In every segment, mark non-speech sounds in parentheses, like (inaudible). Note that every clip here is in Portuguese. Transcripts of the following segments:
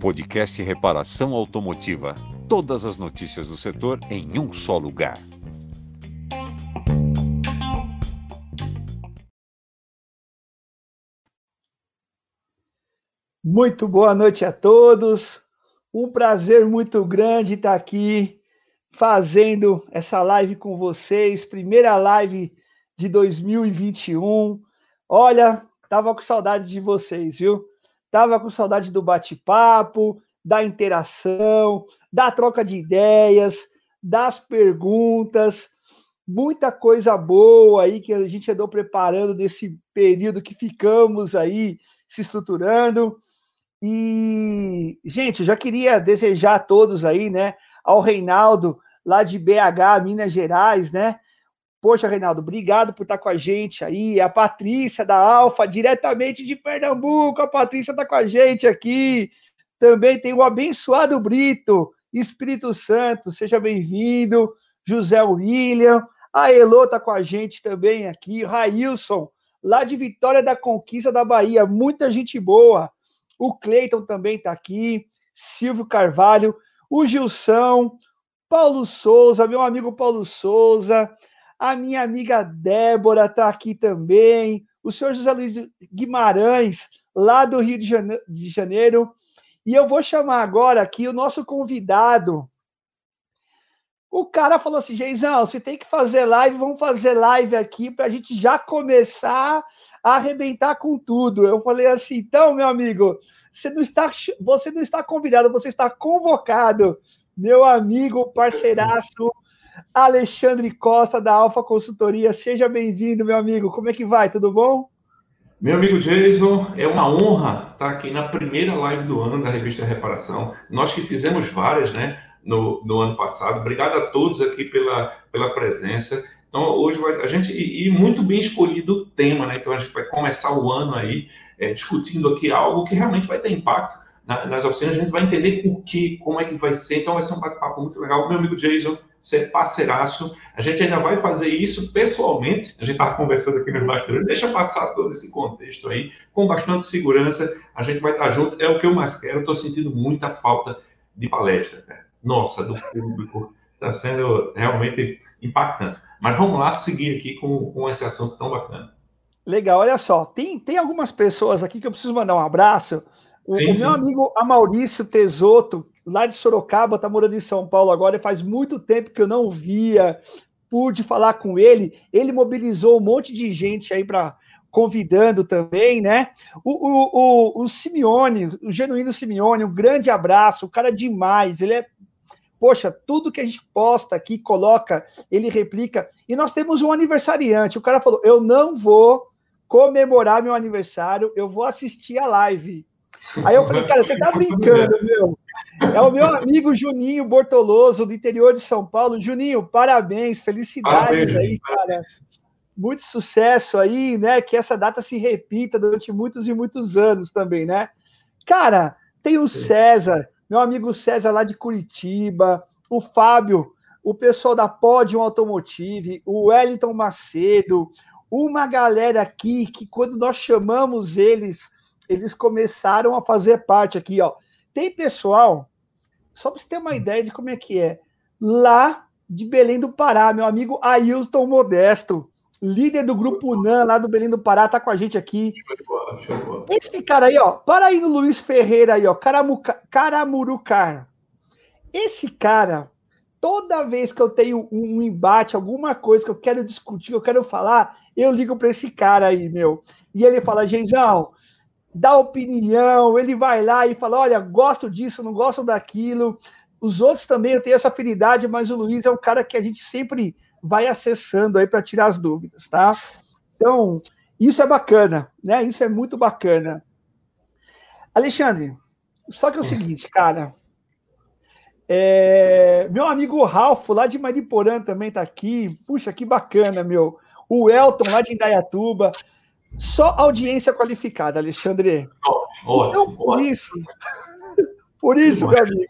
Podcast Reparação Automotiva. Todas as notícias do setor em um só lugar. Muito boa noite a todos. Um prazer muito grande estar aqui fazendo essa live com vocês. Primeira live de 2021. Olha, tava com saudade de vocês, viu? Tava com saudade do bate-papo, da interação, da troca de ideias, das perguntas, muita coisa boa aí que a gente andou preparando nesse período que ficamos aí se estruturando. E, gente, já queria desejar a todos aí, né, ao Reinaldo, lá de BH, Minas Gerais, né? Poxa, Reinaldo, obrigado por estar com a gente aí. A Patrícia da Alfa, diretamente de Pernambuco, a Patrícia está com a gente aqui. Também tem o abençoado Brito, Espírito Santo, seja bem-vindo. José William, a Elô está com a gente também aqui. Railson, lá de Vitória da Conquista da Bahia, muita gente boa. O Cleiton também está aqui. Silvio Carvalho, o Gilson, Paulo Souza, meu amigo Paulo Souza, a minha amiga Débora está aqui também, o senhor José Luiz Guimarães, lá do Rio de Janeiro. E eu vou chamar agora aqui o nosso convidado. O cara falou assim: Geizão, você tem que fazer live, vamos fazer live aqui para a gente já começar a arrebentar com tudo. Eu falei assim: então, meu amigo, você não está, você não está convidado, você está convocado. Meu amigo, parceiraço, Alexandre Costa, da Alfa Consultoria. Seja bem-vindo, meu amigo. Como é que vai? Tudo bom? Meu amigo Jason, é uma honra estar aqui na primeira live do ano da revista Reparação. Nós que fizemos várias, né, no, no ano passado. Obrigado a todos aqui pela, pela presença. Então, hoje vai, a gente, e, muito bem escolhido o tema, né? Então, a gente vai começar o ano aí é, discutindo aqui algo que realmente vai ter impacto na, nas oficinas. A gente vai entender o que, como é que vai ser. Então, vai ser um bate-papo muito legal. Meu amigo Jason, é parceiraço. A gente ainda vai fazer isso pessoalmente. A gente estava conversando aqui nos bastidores. Deixa passar todo esse contexto aí, com bastante segurança. A gente vai estar junto. É o que eu mais quero. Estou sentindo muita falta de palestra, cara. Nossa, do público. Está sendo realmente impactante. Mas vamos lá seguir aqui com, com esse assunto tão bacana. Legal, olha só. Tem, tem algumas pessoas aqui que eu preciso mandar um abraço. O, sim, o meu amigo Amaurício Tesoto, lá de Sorocaba, está morando em São Paulo agora, e faz muito tempo que eu não via, pude falar com ele. Ele mobilizou um monte de gente aí para convidando também, né? O, o, o, o Simeone, o genuíno Simeone, um grande abraço, o cara é demais, ele é. Poxa, tudo que a gente posta aqui, coloca, ele replica. E nós temos um aniversariante. O cara falou: Eu não vou comemorar meu aniversário, eu vou assistir a live. Aí eu falei, cara, você tá brincando, meu. É o meu amigo Juninho Bortoloso, do interior de São Paulo. Juninho, parabéns, felicidades parabéns, aí, cara. Muito sucesso aí, né? Que essa data se repita durante muitos e muitos anos também, né? Cara, tem o César, meu amigo César lá de Curitiba, o Fábio, o pessoal da Podium Automotive, o Wellington Macedo, uma galera aqui que quando nós chamamos eles eles começaram a fazer parte aqui, ó. Tem pessoal, só para você ter uma ideia de como é que é, lá de Belém do Pará, meu amigo Ailton Modesto, líder do grupo NAN lá do Belém do Pará, tá com a gente aqui. Esse cara aí, ó, para aí no Luiz Ferreira aí, ó, Caramuca, Caramurucar. Esse cara, toda vez que eu tenho um embate, alguma coisa que eu quero discutir, eu quero falar, eu ligo para esse cara aí, meu. E ele fala, Geizão, dá opinião, ele vai lá e fala: olha, gosto disso, não gosto daquilo. Os outros também têm essa afinidade, mas o Luiz é um cara que a gente sempre vai acessando aí para tirar as dúvidas, tá? Então, isso é bacana, né? Isso é muito bacana. Alexandre, só que é o seguinte, cara. É... Meu amigo Ralph, lá de Mariporã, também tá aqui. Puxa, que bacana, meu. O Elton, lá de Indaiatuba. Só audiência qualificada, Alexandre. Oh, então, por isso, por isso, meu amigo.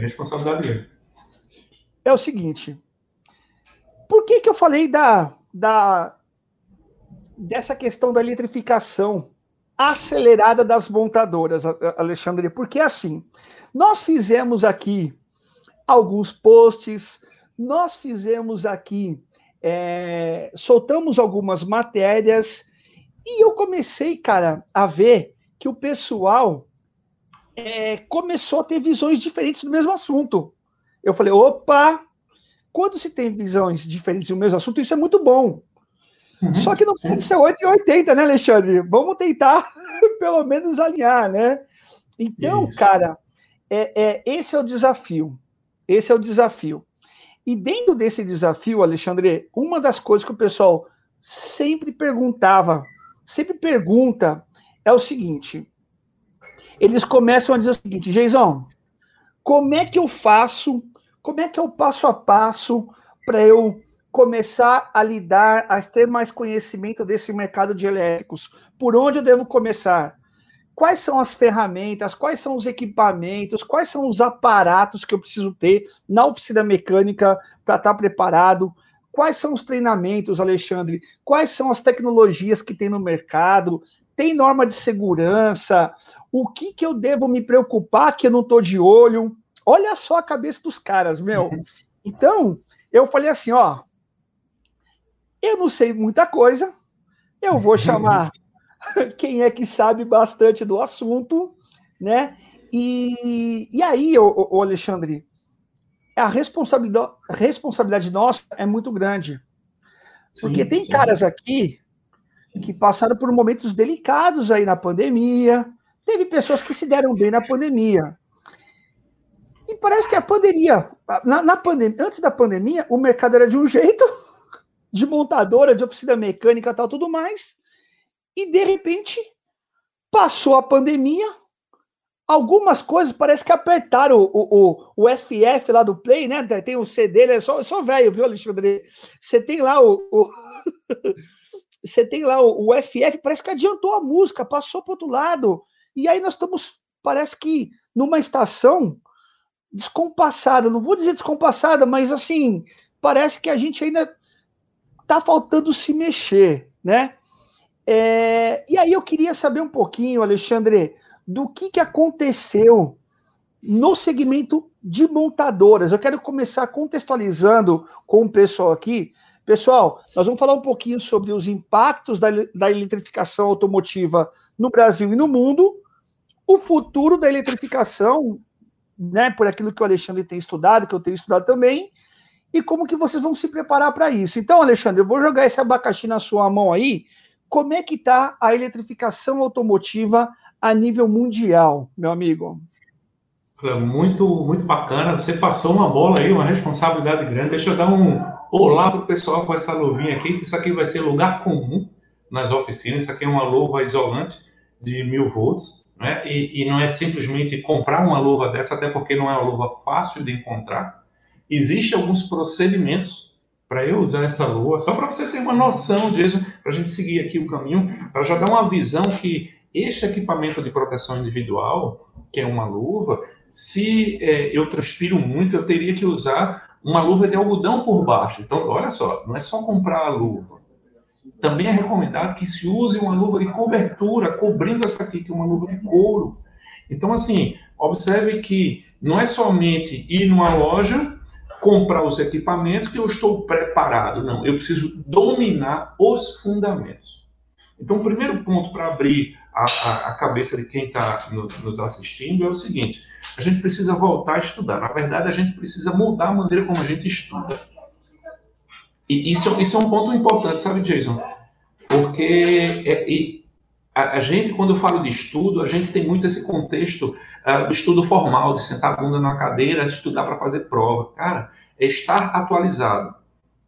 Responsabilidade responsabilidade É o seguinte. Por que, que eu falei da, da, dessa questão da eletrificação acelerada das montadoras, Alexandre, porque assim, nós fizemos aqui alguns posts, nós fizemos aqui, é, soltamos algumas matérias, e eu comecei, cara, a ver que o pessoal é, começou a ter visões diferentes do mesmo assunto. Eu falei, opa, quando se tem visões diferentes do mesmo assunto, isso é muito bom. Uhum, Só que não pode ser 8 e 80, né, Alexandre? Vamos tentar (laughs) pelo menos alinhar, né? Então, Isso. cara, é, é, esse é o desafio. Esse é o desafio. E dentro desse desafio, Alexandre, uma das coisas que o pessoal sempre perguntava, sempre pergunta, é o seguinte: eles começam a dizer o seguinte, Geizão, como é que eu faço, como é que eu passo a passo para eu começar a lidar, a ter mais conhecimento desse mercado de elétricos? Por onde eu devo começar? Quais são as ferramentas, quais são os equipamentos, quais são os aparatos que eu preciso ter na oficina mecânica para estar preparado? Quais são os treinamentos, Alexandre? Quais são as tecnologias que tem no mercado? Tem norma de segurança? O que, que eu devo me preocupar que eu não estou de olho? Olha só a cabeça dos caras, meu. Então, eu falei assim, ó, eu não sei muita coisa, eu vou (laughs) chamar quem é que sabe bastante do assunto, né? E, e aí, o, o Alexandre, a responsabilidade, a responsabilidade nossa é muito grande. Porque sim, tem sim. caras aqui que passaram por momentos delicados aí na pandemia, teve pessoas que se deram bem na pandemia. E parece que a pandemia, na, na pandemia, antes da pandemia, o mercado era de um jeito, (laughs) de montadora, de oficina mecânica tal, tudo mais. E de repente passou a pandemia, algumas coisas parece que apertaram o, o, o, FF lá do Play, né? Tem o CD, é só, só velho, viu, Alexandre? Você tem lá o. o (laughs) você tem lá o, o, FF, parece que adiantou a música, passou para outro lado. E aí nós estamos, parece que, numa estação descompassada. Não vou dizer descompassada, mas assim, parece que a gente ainda está faltando se mexer, né? É, e aí eu queria saber um pouquinho, Alexandre, do que, que aconteceu no segmento de montadoras. Eu quero começar contextualizando com o pessoal aqui. Pessoal, nós vamos falar um pouquinho sobre os impactos da, da eletrificação automotiva no Brasil e no mundo, o futuro da eletrificação, né, por aquilo que o Alexandre tem estudado, que eu tenho estudado também, e como que vocês vão se preparar para isso. Então, Alexandre, eu vou jogar esse abacaxi na sua mão aí. Como é que está a eletrificação automotiva a nível mundial, meu amigo? Muito, muito bacana. Você passou uma bola aí, uma responsabilidade grande. Deixa eu dar um olá para o pessoal com essa luvinha aqui, que isso aqui vai ser lugar comum nas oficinas. Isso aqui é uma luva isolante de mil volts, né? E, e não é simplesmente comprar uma luva dessa, até porque não é uma luva fácil de encontrar. Existem alguns procedimentos para eu usar essa lua, só para você ter uma noção disso, para a gente seguir aqui o caminho, para já dar uma visão que este equipamento de proteção individual, que é uma luva, se é, eu transpiro muito, eu teria que usar uma luva de algodão por baixo. Então, olha só, não é só comprar a luva. Também é recomendado que se use uma luva de cobertura, cobrindo essa aqui, que é uma luva de couro. Então, assim, observe que não é somente ir numa loja comprar os equipamentos que eu estou preparado. Não, eu preciso dominar os fundamentos. Então, o primeiro ponto para abrir a, a, a, cabeça de quem está no, nos assistindo é o seguinte: a gente precisa voltar a estudar. Na verdade, a gente precisa mudar a maneira como a gente estuda. E isso, isso é um ponto importante, sabe, Jason? Porque é, a, a, gente, quando eu falo de estudo, a gente tem muito esse contexto uh, do estudo formal, de sentar a bunda na cadeira, estudar para fazer prova. Cara, é estar atualizado,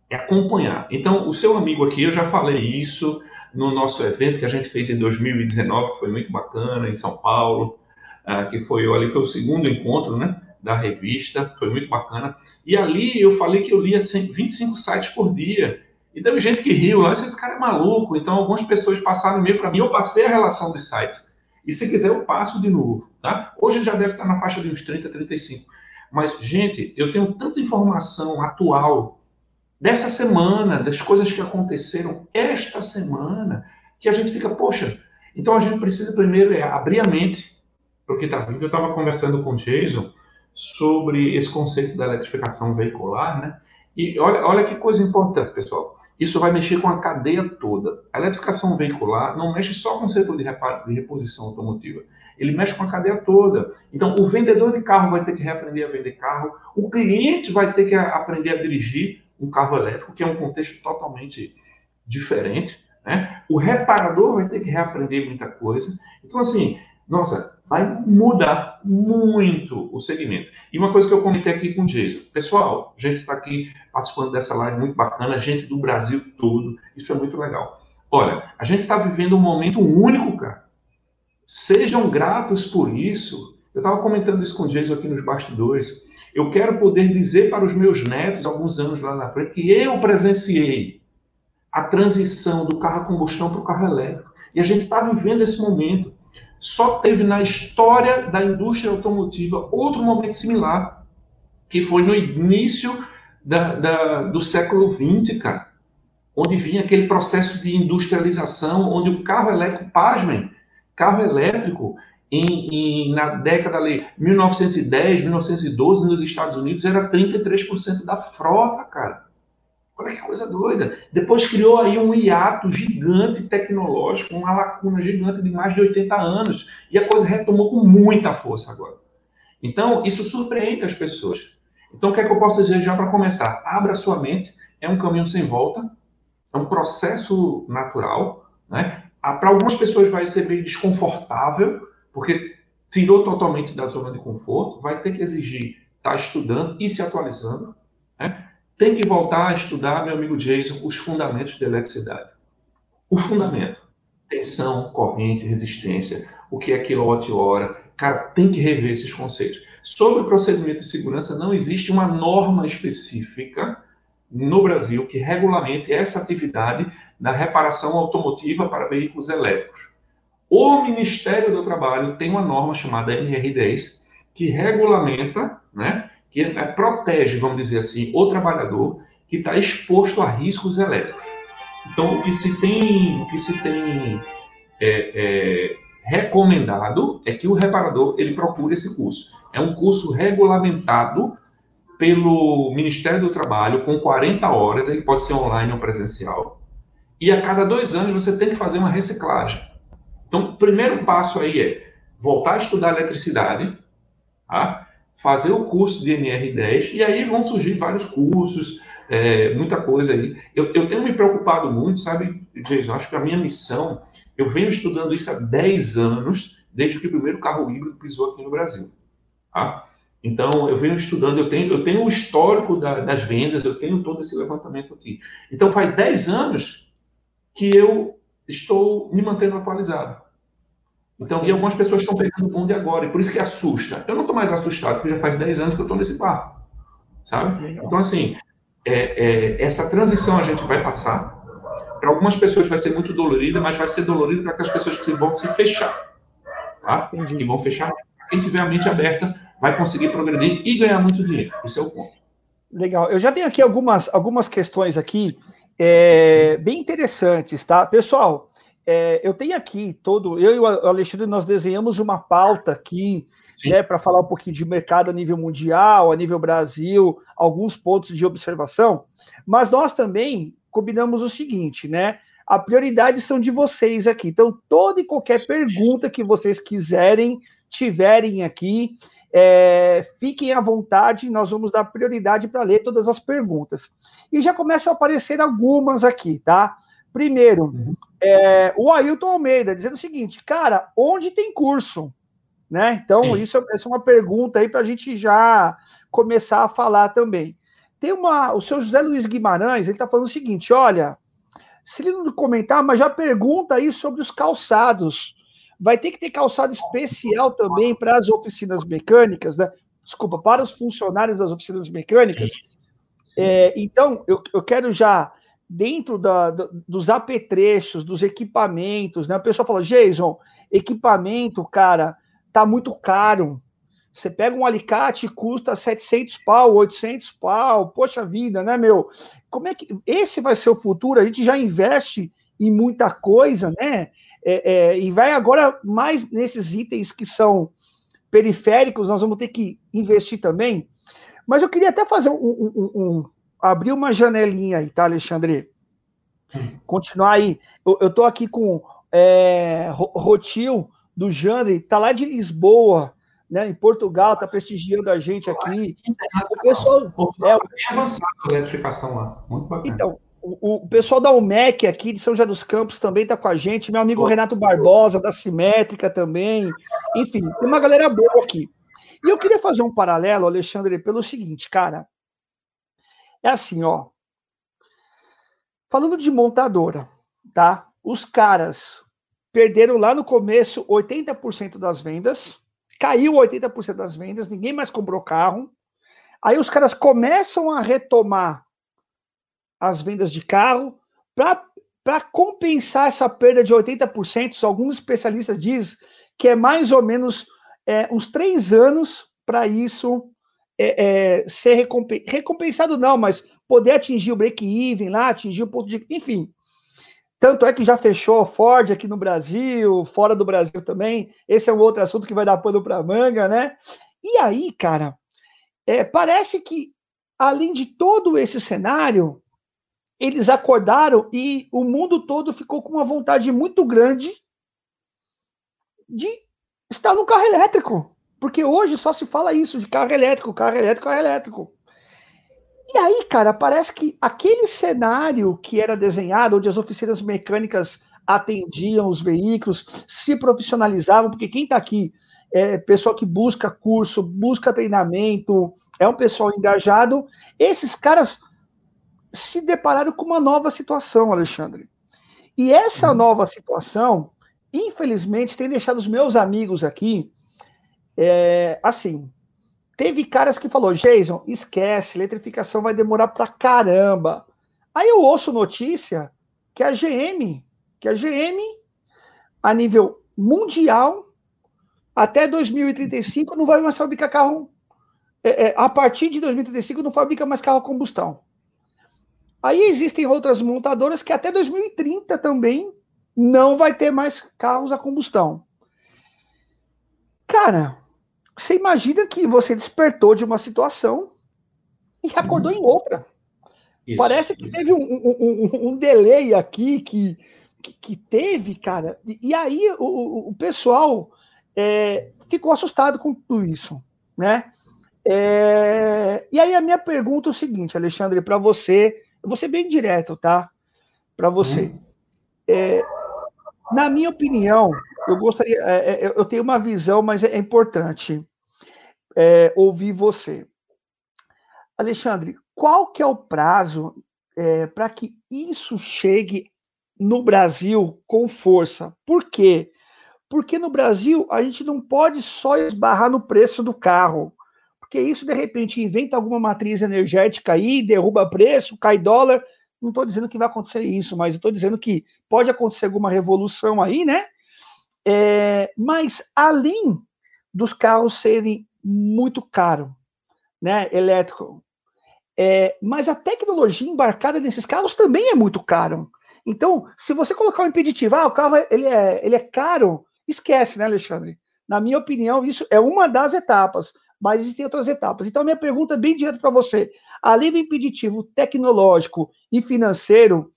é acompanhar. Então, o seu amigo aqui, eu já falei isso no nosso evento que a gente fez em 2019, que foi muito bacana, em São Paulo, uh, que foi, ali foi o segundo encontro, né? da revista, foi muito bacana. E ali eu falei que eu lia 25 sites por dia. E teve gente que riu lá, esse cara é maluco. Então, algumas pessoas passaram e-mail para mim, eu passei a relação de site. E se quiser, eu passo de novo. Tá? Hoje já deve estar na faixa de uns 30, 35. Mas, gente, eu tenho tanta informação atual dessa semana, das coisas que aconteceram esta semana, que a gente fica, poxa, então a gente precisa primeiro é abrir a mente, porque tá vindo. Eu estava conversando com o Jason sobre esse conceito da eletrificação veicular, né? E olha, olha que coisa importante, pessoal. Isso vai mexer com a cadeia toda. A eletrificação veicular não mexe só com o setor de, de reposição automotiva, ele mexe com a cadeia toda. Então, o vendedor de carro vai ter que reaprender a vender carro, o cliente vai ter que aprender a dirigir um carro elétrico, que é um contexto totalmente diferente. Né? O reparador vai ter que reaprender muita coisa. Então, assim, nossa, vai mudar muito o segmento. E uma coisa que eu comentei aqui com o Jason, pessoal, a gente está aqui participando dessa live muito bacana, gente do Brasil todo, isso é muito legal. Olha, a gente está vivendo um momento único, cara. Sejam gratos por isso. Eu estava comentando isso com o Jason aqui nos bastidores. Eu quero poder dizer para os meus netos, alguns anos lá na frente, que eu presenciei a transição do carro a combustão para o carro elétrico. E a gente está vivendo esse momento. Só teve na história da indústria automotiva outro momento similar, que foi no início da, da, do século XX, cara, onde vinha aquele processo de industrialização, onde o carro elétrico, pasmem, carro elétrico, em, em, na década ali, 1910, 1912, nos Estados Unidos, era 33% da frota, cara. Olha que coisa doida. Depois criou aí um hiato gigante tecnológico, uma lacuna gigante de mais de 80 anos. E a coisa retomou com muita força agora. Então, isso surpreende as pessoas. Então, o que é que eu posso dizer já para começar? Abra sua mente, é um caminho sem volta, é um processo natural. Né? Ah, para algumas pessoas vai ser bem desconfortável, porque tirou totalmente da zona de conforto, vai ter que exigir estar tá estudando e se atualizando. Né? tem que voltar a estudar, meu amigo Jason, os fundamentos da eletricidade. O fundamento. Tensão, corrente, resistência, o que é quilowatt-hora. Cara, tem que rever esses conceitos. Sobre o procedimento de segurança, não existe uma norma específica no Brasil que regulamente essa atividade da reparação automotiva para veículos elétricos. O Ministério do Trabalho tem uma norma chamada NR10 que regulamenta né, que é, protege, vamos dizer assim, o trabalhador que está exposto a riscos elétricos. Então, o que se tem, o que se tem é, é, recomendado é que o reparador ele procure esse curso. É um curso regulamentado pelo Ministério do Trabalho com 40 horas, ele pode ser online ou presencial. E a cada dois anos você tem que fazer uma reciclagem. Então, o primeiro passo aí é voltar a estudar eletricidade, tá? fazer o curso de NR10 e aí vão surgir vários cursos, é, muita coisa aí. Eu, eu, tenho me preocupado muito, sabe, Jason? Acho que a minha missão, eu venho estudando isso há 10 anos, desde que o primeiro carro híbrido pisou aqui no Brasil. Tá? Então, eu venho estudando, eu tenho, eu tenho o histórico da, das vendas, eu tenho todo esse levantamento aqui. Então, faz 10 anos que eu estou me mantendo atualizado. Então, e algumas pessoas estão pegando o bonde agora, e por isso que assusta. Eu não estou mais assustado, porque já faz 10 anos que eu estou nesse barco, sabe? Então, assim, é, é, essa transição a gente vai passar. Para algumas pessoas vai ser muito dolorida, mas vai ser dolorida para aquelas pessoas que vão se fechar, tá? Entendi. Que vão fechar. Quem tiver a mente aberta vai conseguir progredir e ganhar muito dinheiro. Esse é o ponto. Legal. Eu já tenho aqui algumas, algumas questões aqui é, bem interessantes, tá? Pessoal, é, eu tenho aqui todo. Eu e o Alexandre nós desenhamos uma pauta aqui, né, para falar um pouquinho de mercado a nível mundial, a nível Brasil, alguns pontos de observação. Mas nós também combinamos o seguinte, né? A prioridade são de vocês aqui. Então, toda e qualquer pergunta que vocês quiserem, tiverem aqui, é, fiquem à vontade, nós vamos dar prioridade para ler todas as perguntas. E já começam a aparecer algumas aqui, tá? Primeiro, uhum. é, o Ailton Almeida dizendo o seguinte, cara, onde tem curso? Né? Então, isso, é, essa é uma pergunta aí para a gente já começar a falar também. Tem uma. O seu José Luiz Guimarães, ele está falando o seguinte: olha, se ele não comentar, mas já pergunta aí sobre os calçados. Vai ter que ter calçado especial também para as oficinas mecânicas, né? Desculpa, para os funcionários das oficinas mecânicas. Sim. É, então, eu, eu quero já dentro da, dos apetrechos, dos equipamentos, né? A pessoa fala, Jason, equipamento, cara, tá muito caro. Você pega um alicate e custa 700 pau, 800 pau, poxa vida, né, meu? Como é que esse vai ser o futuro? A gente já investe em muita coisa, né? É, é, e vai agora mais nesses itens que são periféricos, nós vamos ter que investir também. Mas eu queria até fazer um, um, um abrir uma janelinha aí, tá, Alexandre? Continuar aí. Eu, estou aqui com é, Rotil do Jandre, tá lá de Lisboa, né, em Portugal, tá prestigiando a gente aqui. O pessoal é, bem avançado a eletrificação lá, muito bacana. Então, o, o, pessoal da UMEC aqui de São José dos Campos também tá com a gente, meu amigo Renato Barbosa da Simétrica também. Enfim, tem uma galera boa aqui. E eu queria fazer um paralelo, Alexandre, pelo seguinte, cara. É assim, ó. Falando de montadora, tá? Os caras perderam lá no começo 80% das vendas, caiu 80% das vendas, ninguém mais comprou carro. Aí os caras começam a retomar as vendas de carro para compensar essa perda de 80%. Alguns especialistas dizem que é mais ou menos é, uns três anos para isso é, é, ser recompensado, não, mas poder atingir o break-even lá, atingir o ponto de. Enfim. Tanto é que já fechou Ford aqui no Brasil, fora do Brasil também. Esse é um outro assunto que vai dar pano para manga, né? E aí, cara, é, parece que, além de todo esse cenário, eles acordaram e o mundo todo ficou com uma vontade muito grande de estar no carro elétrico. Porque hoje só se fala isso de carro elétrico, carro elétrico, carro elétrico. E aí, cara, parece que aquele cenário que era desenhado, onde as oficinas mecânicas atendiam os veículos, se profissionalizavam, porque quem está aqui é pessoal que busca curso, busca treinamento, é um pessoal engajado. Esses caras se depararam com uma nova situação, Alexandre. E essa uhum. nova situação, infelizmente, tem deixado os meus amigos aqui, é, assim, Teve caras que falou, Jason, esquece, eletrificação vai demorar pra caramba. Aí eu ouço notícia que a GM, que a GM, a nível mundial, até 2035 não vai mais fabricar carro. É, é, a partir de 2035 não fabrica mais carro a combustão. Aí existem outras montadoras que até 2030 também não vai ter mais carros a combustão. Cara, você imagina que você despertou de uma situação e acordou em outra. Isso, Parece que isso. teve um, um, um, delay aqui que, que, que teve, cara. E, e aí o, o pessoal é, ficou assustado com tudo isso, né? É, e aí a minha pergunta é o seguinte, Alexandre, para você, eu vou ser bem direto, tá? Para você. Uhum. É, na minha opinião, eu gostaria, é, é eu tenho uma visão, mas é importante é, ouvir você. Alexandre, qual que é o prazo é, para que isso chegue no Brasil com força? Por quê? Porque no Brasil a gente não pode só esbarrar no preço do carro, porque isso de repente inventa alguma matriz energética aí, derruba preço, cai dólar. Não estou dizendo que vai acontecer isso, mas estou dizendo que pode acontecer alguma revolução aí, né? É, mas além dos carros serem muito caro, né? Elétrico. É, mas a tecnologia embarcada nesses carros também é muito caro. Então, se você colocar um impeditivo, ah, o carro ele é, ele é caro, esquece, né, Alexandre? Na minha opinião, isso é uma das etapas, mas existem outras etapas. Então, minha pergunta é bem direta para você. Além do impeditivo tecnológico e financeiro,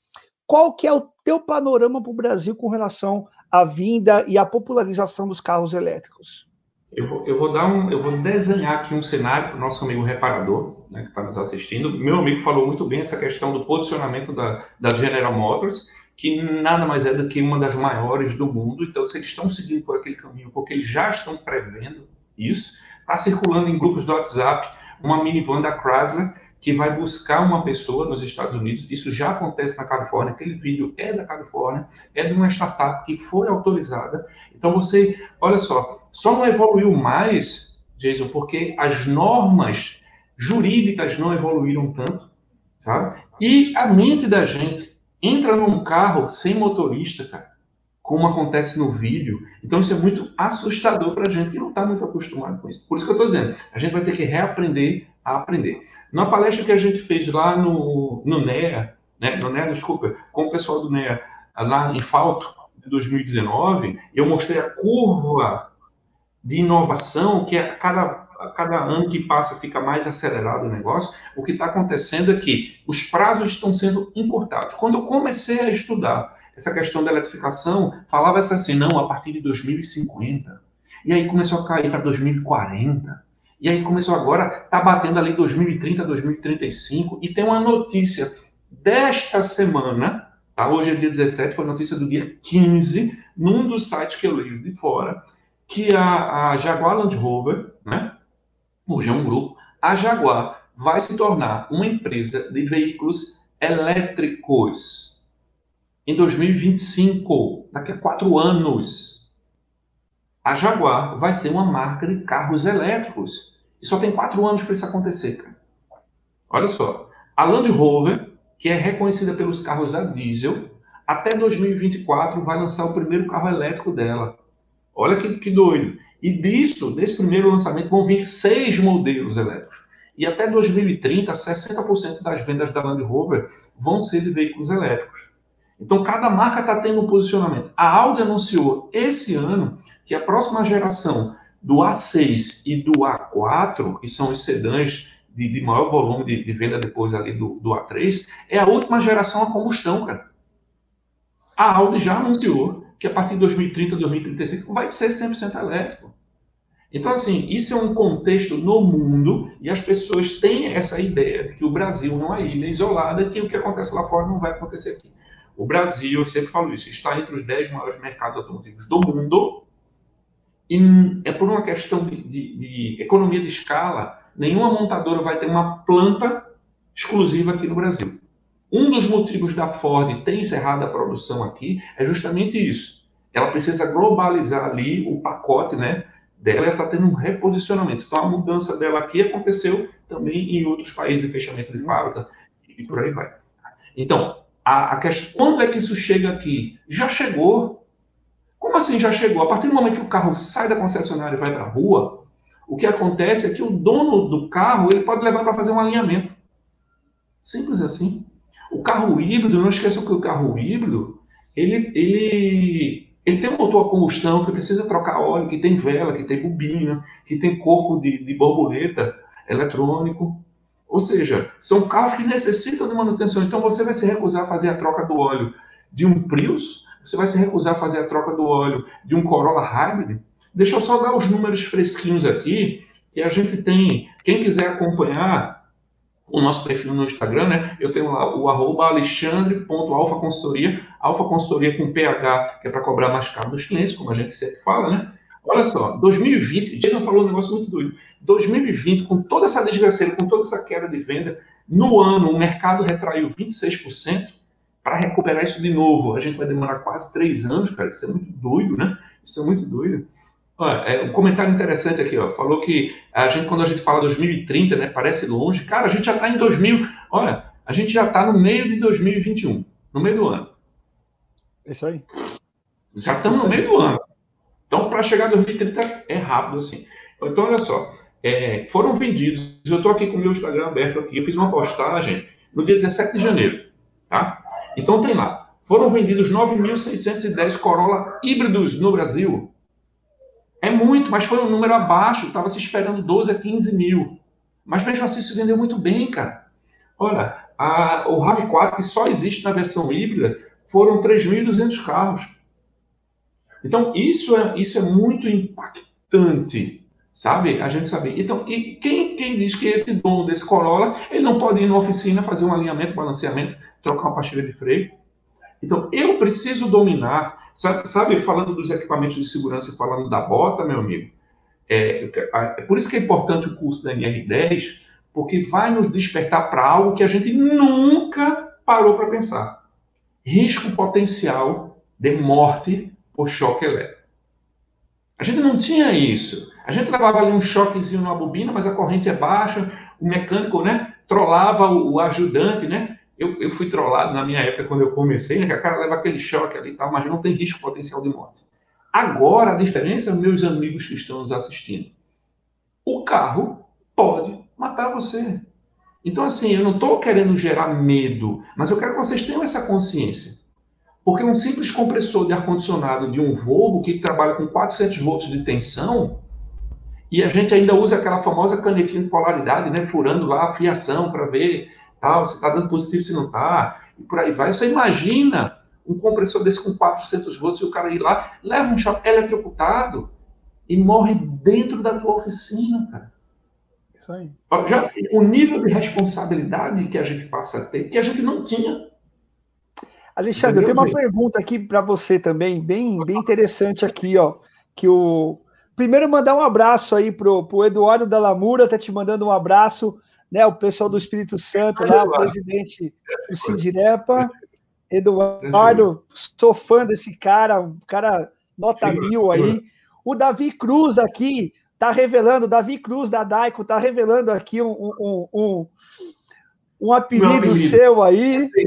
qual que é o teu panorama para o Brasil com relação à vinda e à popularização dos carros elétricos? Eu vou, eu vou dar um, eu vou desenhar aqui um cenário para o nosso amigo reparador, né, que está nos assistindo. Meu amigo falou muito bem essa questão do posicionamento da, da General Motors, que nada mais é do que uma das maiores do mundo. Então, se eles estão seguindo por aquele caminho, porque eles já estão prevendo isso, está circulando em grupos do WhatsApp uma minivan da Chrysler que vai buscar uma pessoa nos Estados Unidos. Isso já acontece na Califórnia. Aquele vídeo é da Califórnia, é de uma startup que foi autorizada. Então você, olha só, só não evoluiu mais, Jason, porque as normas jurídicas não evoluíram tanto, sabe? E a mente da gente entra num carro sem motorista, cara. Como acontece no vídeo. Então, isso é muito assustador para a gente que não está muito acostumado com isso. Por isso que eu estou dizendo, a gente vai ter que reaprender a aprender. Na palestra que a gente fez lá no, no NEA, né, no NEA, desculpa, com o pessoal do NEA, lá em Falto, de 2019, eu mostrei a curva de inovação que a cada, a cada ano que passa fica mais acelerado o negócio. O que está acontecendo é que os prazos estão sendo encurtados. Quando eu comecei a estudar essa questão da eletrificação, falava assim, não, a partir de 2050. E aí começou a cair para 2040. E aí começou agora, tá batendo ali 2030, 2035. E tem uma notícia desta semana, tá? Hoje é dia 17, foi notícia do dia 15, num dos sites que eu leio de fora, que a, a Jaguar Land Rover, né? Hoje é um grupo, a Jaguar vai se tornar uma empresa de veículos elétricos em 2025, daqui a quatro anos, a Jaguar vai ser uma marca de carros elétricos. E só tem quatro anos para isso acontecer, cara. Olha só. A Land Rover, que é reconhecida pelos carros a diesel, até 2024 vai lançar o primeiro carro elétrico dela. Olha que, que doido. E disso, desse primeiro lançamento, vão vir seis modelos elétricos. E até 2030, 60% das vendas da Land Rover vão ser de veículos elétricos. Então, cada marca está tendo um posicionamento. A Audi anunciou esse ano que a próxima geração do A6 e do A4, que são os sedãs de, de maior volume de, de, venda depois ali do, do A3, é a última geração a combustão, cara. A Audi já anunciou que a partir de 2030, 2035 vai ser 100% elétrico. Então, assim, isso é um contexto no mundo e as pessoas têm essa ideia de que o Brasil não é ilha isolada, que o que acontece lá fora não vai acontecer aqui. O Brasil, eu sempre falo isso, está entre os 10 maiores mercados automotivos do mundo e é por uma questão de, de, de economia de escala, nenhuma montadora vai ter uma planta exclusiva aqui no Brasil. Um dos motivos da Ford ter encerrado a produção aqui é justamente isso. Ela precisa globalizar ali o pacote né, dela, ela está tendo um reposicionamento. Então a mudança dela aqui aconteceu também em outros países de fechamento de fábrica e por aí vai. Então, a, a questão, quando é que isso chega aqui? Já chegou. Como assim já chegou? A partir do momento que o carro sai da concessionária e vai para a rua, o que acontece é que o dono do carro ele pode levar para fazer um alinhamento. Simples assim. O carro híbrido, não esqueçam que o carro híbrido, ele, ele, ele tem um motor a combustão que precisa trocar óleo, que tem vela, que tem bobina, que tem corpo de, de borboleta eletrônico. Ou seja, são carros que necessitam de manutenção. Então você vai se recusar a fazer a troca do óleo de um Prius? Você vai se recusar a fazer a troca do óleo de um Corolla Hybrid? Deixa eu só dar os números fresquinhos aqui, que a gente tem. Quem quiser acompanhar o nosso perfil no Instagram, né? Eu tenho lá o arroba alexandre.alfaconsultoria, alfa consultoria com PH, que é para cobrar mais caro dos clientes, como a gente sempre fala, né? Olha só, 2020, Jason falou um negócio muito doido. 2020, com toda essa desgraceira, com toda essa queda de venda, no ano o mercado retraiu 26%. Para recuperar isso de novo, a gente vai demorar quase três anos, cara. Isso é muito doido, né? Isso é muito doido. Olha, é, um comentário interessante aqui, ó. Falou que a gente, quando a gente fala 2030, né, parece longe. Cara, a gente já está em 2000. Olha, a gente já está no meio de 2021, no meio do ano. É isso aí. Já estamos no meio do ano. Então, para chegar em 2030 é rápido assim. Então, olha só, é, foram vendidos. Eu estou aqui com o meu Instagram aberto aqui. Eu fiz uma postagem no dia 17 de janeiro, tá? Então tem lá. Foram vendidos 9.610 Corolla híbridos no Brasil. É muito, mas foi um número abaixo. Estava se esperando 12 a 15 mil. Mas mesmo assim se vendeu muito bem, cara. Olha, a, o RAV4, que só existe na versão híbrida, foram 3.200 carros. Então, isso é, isso é muito impactante, sabe? A gente saber. Então, e quem, quem diz que esse dono desse Corolla, ele não pode ir na oficina fazer um alinhamento, balanceamento, trocar uma pastilha de freio? Então, eu preciso dominar, sabe, sabe falando dos equipamentos de segurança, falando da bota, meu amigo, é, é por isso que é importante o curso da NR10, porque vai nos despertar para algo que a gente nunca parou para pensar. Risco potencial de morte por choque elétrico. A gente não tinha isso. A gente levava ali um choquezinho na bobina, mas a corrente é baixa, o mecânico, né, trollava o, o ajudante, né, Eu, eu fui trollado na minha época, quando eu comecei, né, que a cara leva aquele choque ali e tal, mas não tem risco potencial de morte. Agora, a diferença, meus amigos que estão nos assistindo, o carro pode matar você. Então, assim, eu não estou querendo gerar medo, mas eu quero que vocês tenham essa consciência. Porque um simples compressor de ar-condicionado de um Volvo que trabalha com 400 volts de tensão, e a gente ainda usa aquela famosa canetinha de polaridade, né, furando lá a fiação para ver tal, se está dando positivo, se não está, e por aí vai. Você imagina um compressor desse com 400 volts e o cara ir lá, leva um choque eletrocutado e morre dentro da tua oficina, cara. Isso aí. Já, o nível de responsabilidade que a gente passa a ter, que a gente não tinha. Alexandre, eu tenho uma pergunta aqui para você também, bem, bem interessante aqui, ó. Que o primeiro mandar um abraço aí pro, pro Eduardo da Lamura, tá te mandando um abraço, né? O pessoal do Espírito Santo lá, o presidente do Sindirepa. Eduardo, sou fã desse cara, um cara nota mil aí. O Davi Cruz aqui, está revelando, Davi Cruz da Daico está revelando aqui um, um, um, um apelido, apelido, seu aí. (laughs)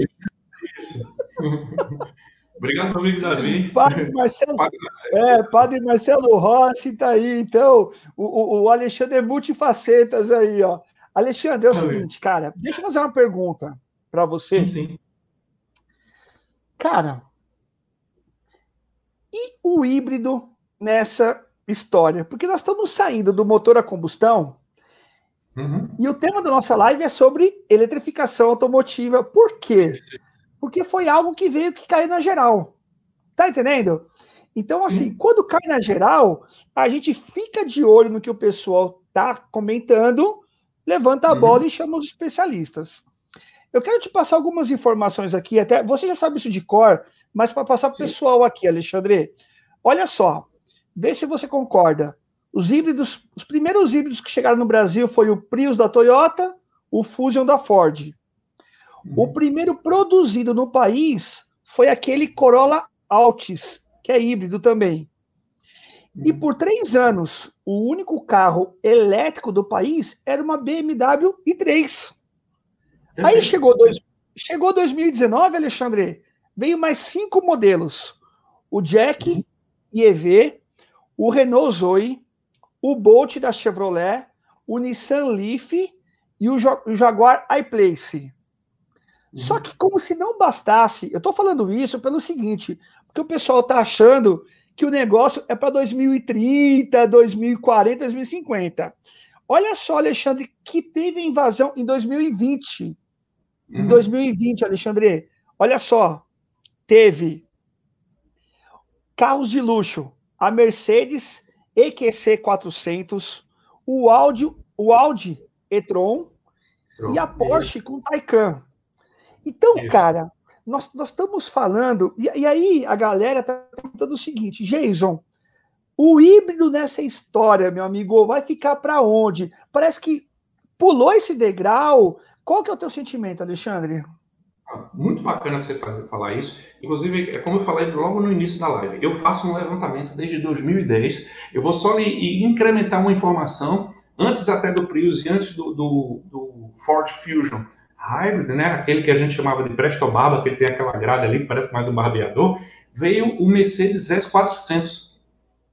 (laughs) Obrigado, amigo Davi. Padre Marcelo, padre Marcelo. É, Padre Marcelo Rossi está aí. Então, o, o Alexandre é multifacetas aí, ó. Alexandre, é o seguinte, cara, deixa eu fazer uma pergunta para você. Sim, sim. Cara, e o híbrido nessa história, porque nós estamos saindo do motor a combustão uhum. e o tema da nossa live é sobre eletrificação automotiva. Por quê? Porque foi algo que veio que caiu na geral. Tá entendendo? Então, assim, uhum. quando cai na geral, a gente fica de olho no que o pessoal tá comentando, levanta a uhum. bola e chama os especialistas. Eu quero te passar algumas informações aqui, até você já sabe isso de cor, mas para passar para o pessoal aqui, Alexandre. Olha só, Vê se você concorda. Os híbridos, os primeiros híbridos que chegaram no Brasil foi o Prius da Toyota, o Fusion da Ford. O uhum. primeiro produzido no país foi aquele Corolla Altis, que é híbrido também. E uhum. por três anos, o único carro elétrico do país era uma BMW i3. Aí chegou, dois, chegou 2019, Alexandre, veio mais cinco modelos: o Jack uhum. EV, o Renault Zoe, o Bolt da Chevrolet, o Nissan Leaf e o, Jaguar iPlace. Uhum. Só que como se não bastasse, eu estou falando isso pelo seguinte, porque o pessoal está achando que o negócio é para 2030, 2040, 2050. Olha só, Alexandre, que teve invasão em 2020. Uhum. Em 2020, Alexandre, olha só, teve carros de luxo, a Mercedes EQC 400, o Audi, o Audi e-tron e a Porsche com Taycan. Então, Isso. cara, nós, nós estamos falando, e, e aí a galera está perguntando o seguinte, Jason, o híbrido nessa história, meu amigo, vai ficar para onde? Parece que pulou esse degrau. Qual que é o teu sentimento, Alexandre? Muito bacana você fazer, falar isso. Inclusive, é como eu falei logo no início da live, eu faço um levantamento desde 2010. Eu vou só lhe, incrementar uma informação antes até do Prius e antes do, do, do Ford Fusion Hybrid, né? aquele que a gente chamava de Presto Barba, que ele tem aquela grade ali que parece mais um barbeador, veio o Mercedes S400,